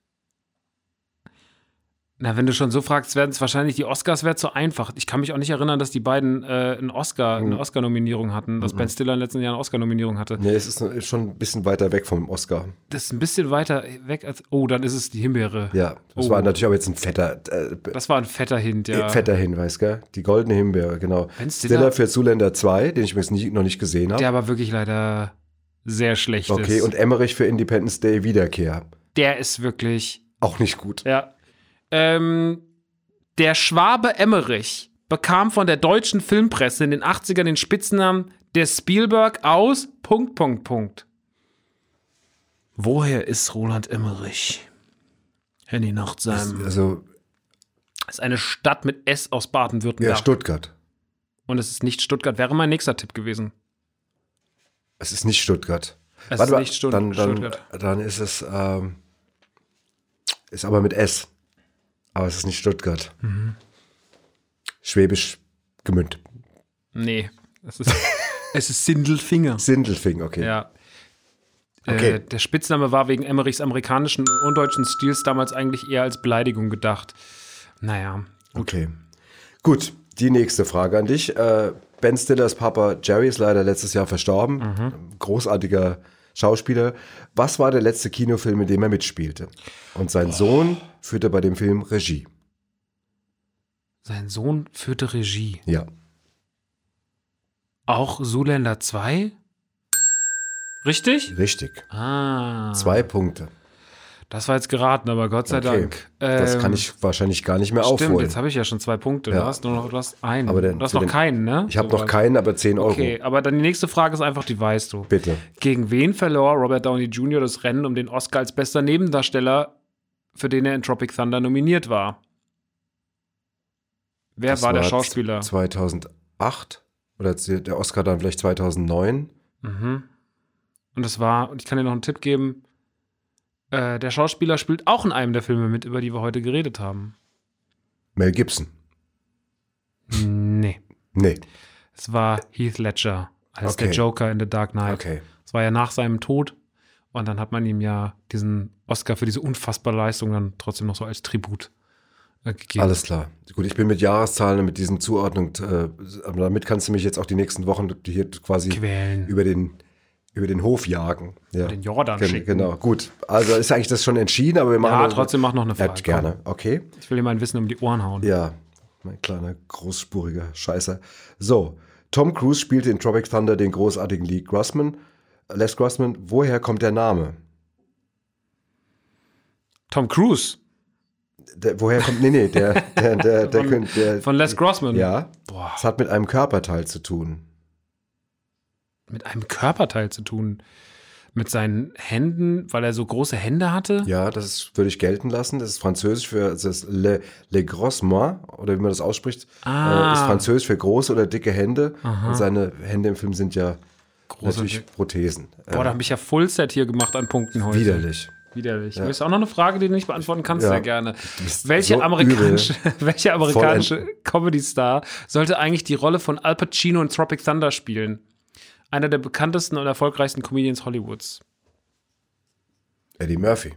Na, wenn du schon so fragst, werden es wahrscheinlich die Oscars wäre zu einfach. Ich kann mich auch nicht erinnern, dass die beiden äh, einen Oscar, eine Hm. Oscar-Nominierung hatten, dass Ben Stiller in den letzten Jahren eine Oscar-Nominierung hatte. Nee, es ist ist schon ein bisschen weiter weg vom Oscar. Das ist ein bisschen weiter weg als. Oh, dann ist es die Himbeere. Ja, das Oh. war natürlich auch jetzt ein fetter, äh, Das war ein fetter Hint, ja. fetter Hinweis, gell? Die goldene Himbeere, genau. Ben Stiller- Stiller für Zuländer 2, den ich übrigens nie, noch nicht gesehen habe. Der aber wirklich leider sehr schlecht Okay, ist. und Emmerich für Independence Day Wiederkehr. der ist wirklich Auch nicht gut. Ja. Ähm, Der Schwabe Emmerich bekam von der deutschen Filmpresse in den 80ern den Spitznamen der Spielberg aus Punkt, Punkt, Punkt. Woher ist Roland Emmerich? Henny Nachtsheim. Also, ist eine Stadt mit S aus ja, Baden-Württemberg. Stuttgart. Und es ist nicht Stuttgart. Wäre mein nächster Tipp gewesen. Es ist nicht Stuttgart. Es Warte ist mal, nicht Stutt dann, dann, Stuttgart. Dann ist es, ähm, ist aber mit S. Aber es ist nicht Stuttgart. Mhm. Schwäbisch Gemünd. Nee. Es ist, es ist Sindelfinger. Sindelfing, okay. Ja. Okay. Äh, der Spitzname war wegen Emmerichs amerikanischen und deutschen Stils damals eigentlich eher als Beleidigung gedacht. Naja. Okay. Gut, die nächste Frage an dich. Äh, ben Stillers Papa Jerry ist leider letztes Jahr verstorben. Mhm. Großartiger Schauspieler. Was war der letzte Kinofilm, in dem er mitspielte? Und sein Sohn führte bei dem Film Regie. Sein Sohn führte Regie. Ja. Auch Zuländer 2? Richtig? Richtig. Ah. Zwei Punkte. Das war jetzt geraten, aber Gott sei Okay. Dank. Das Ähm, kann ich wahrscheinlich gar nicht mehr Stimmt, aufholen. jetzt habe ich ja schon zwei Punkte. Ja. Du hast nur noch, du hast einen. Aber den- du hast noch den- keinen, ne? Ich habe noch Sowas. keinen, aber 10 Euro. Okay, aber dann die nächste Frage ist einfach, die weißt du. Bitte. Gegen wen verlor Robert Downey Jr. das Rennen um den Oscar als bester Nebendarsteller, für den er in Tropic Thunder nominiert war? Wer Das war der war Schauspieler? 2008 oder der Oscar dann vielleicht 2009. Mhm. Und das war, und ich kann dir noch einen Tipp geben, äh, der Schauspieler spielt auch in einem der Filme mit, über die wir heute geredet haben. Mel Gibson. Nee. Nee. Es war Heath Ledger als der Okay. Joker in The Dark Knight. Okay. Es war ja nach seinem Tod. Und dann hat man ihm ja diesen Oscar für diese unfassbare Leistung dann trotzdem noch so als Tribut äh, gegeben. Alles klar. Gut, ich bin mit Jahreszahlen und mit diesen Zuordnungen, äh, aber damit kannst du mich jetzt auch die nächsten Wochen hier quasi Quälen. über den, über den Hof jagen. Ja. den Jordan Gen- schicken. Genau, gut. Also ist eigentlich das schon entschieden, aber wir machen. Ja, trotzdem mach noch eine Ja, Frage. gerne. Okay. Ich will dir mein Wissen um die Ohren hauen. Ja, mein kleiner, großspuriger Scheißer. So, Tom Cruise spielte in Tropic Thunder den großartigen Lee Grossman. Les Grossman, woher kommt der Name? Tom Cruise Der, woher kommt, nee, nee, der, der, der, der, Von- der, der von Les Grossman. Ja, Boah, es hat mit einem Körperteil zu tun. Mit einem Körperteil zu tun. Mit seinen Händen, weil er so große Hände hatte. Ja, das würde ich gelten lassen. Das ist französisch für das ist Le, Le Gros Mains, oder wie man das ausspricht. Ah. Äh, ist französisch für große oder dicke Hände. Und seine Hände im Film sind ja Große natürlich Prothesen. Boah, da habe ich ja Fullset hier gemacht an Punkten heute. Widerlich. Widerlich. Ja. Ist auch noch eine Frage, die du nicht beantworten kannst, Ja. sehr gerne. Welche so amerikanische, welche amerikanische Comedy-Star sollte eigentlich die Rolle von Al Pacino in Tropic Thunder spielen? Einer der bekanntesten und erfolgreichsten Comedians Hollywoods. Eddie Murphy.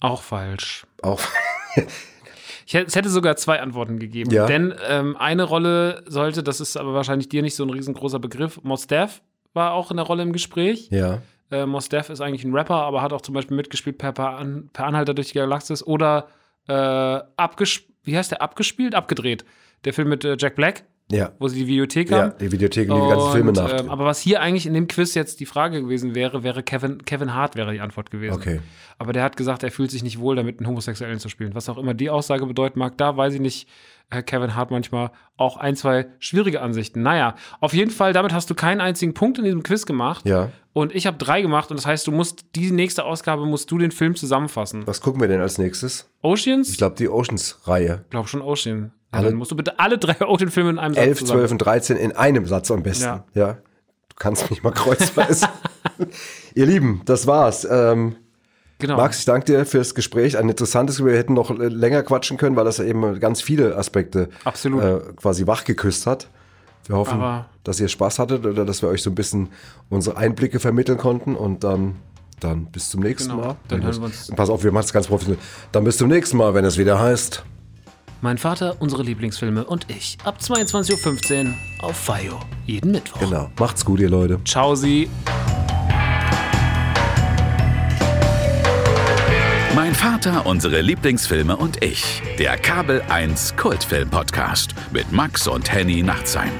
Auch falsch. Auch. Ich hätte, es hätte sogar zwei Antworten gegeben. Ja. Denn ähm, eine Rolle sollte, das ist aber wahrscheinlich dir nicht so ein riesengroßer Begriff, Mos Def war auch in der Rolle im Gespräch. ja. Äh, Mos Def ist eigentlich ein Rapper, aber hat auch zum Beispiel mitgespielt per, per, An per Anhalter durch die Galaxis oder äh, abgespielt, wie heißt der, abgespielt? Abgedreht. Der Film mit äh, Jack Black, Ja. wo sie die Videothek Ja, haben. die Videotheken, die die ganzen Filme Und, nach. ähm, aber was hier eigentlich in dem Quiz jetzt die Frage gewesen wäre, wäre Kevin, Kevin Hart wäre die Antwort gewesen. Okay. Aber der hat gesagt, er fühlt sich nicht wohl damit, einen Homosexuellen zu spielen. Was auch immer die Aussage bedeuten mag, da weiß ich nicht, äh, Kevin Hart manchmal auch ein, zwei schwierige Ansichten. Naja, auf jeden Fall, damit hast du keinen einzigen Punkt in diesem Quiz gemacht. Ja. Und ich habe drei gemacht und das heißt, du musst die nächste Ausgabe musst du den Film zusammenfassen. Was gucken wir denn als nächstes? Oceans? Ich glaube, die Oceans-Reihe. Ich glaube schon Ocean. Alle- dann musst du bitte alle drei Ocean-Filme in einem Satz 11, zusammen. 12 und 13 in einem Satz am besten. Ja. Ja. Du kannst mich mal kreuzweise. Ihr Lieben, das war's. Ähm, Genau. Max, ich danke dir fürs Gespräch. Ein interessantes, wir hätten noch länger quatschen können, weil das ja eben ganz viele Aspekte äh, quasi wachgeküsst hat. Wir hoffen, Aber- dass ihr Spaß hattet oder dass wir euch so ein bisschen unsere Einblicke vermitteln konnten und dann, dann bis zum nächsten Genau. Mal. Dann hören wir uns- Pass auf, wir machen es ganz professionell. Dann bis zum nächsten Mal, wenn es wieder heißt. Mein Vater, unsere Lieblingsfilme und ich. Ab 22.15 Uhr auf FIO. Jeden Mittwoch. Genau. Macht's gut, ihr Leute. Ciao, Sie. Mein Vater, unsere Lieblingsfilme und ich. Der Kabel 1 Kultfilm Podcast mit Max und Henny Nachtsheim.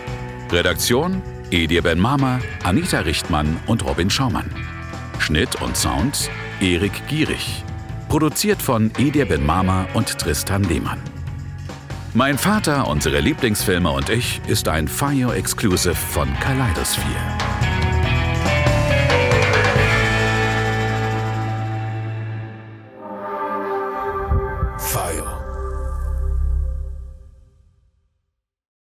Redaktion: Edir Ben Mama, Anita Richtmann und Robin Schaumann. Schnitt und Sound: Erik Gierig. Produziert von Edir Ben Mama und Tristan Lehmann. Mein Vater, unsere Lieblingsfilme und ich ist ein Fire Exclusive von Kaleidosphere.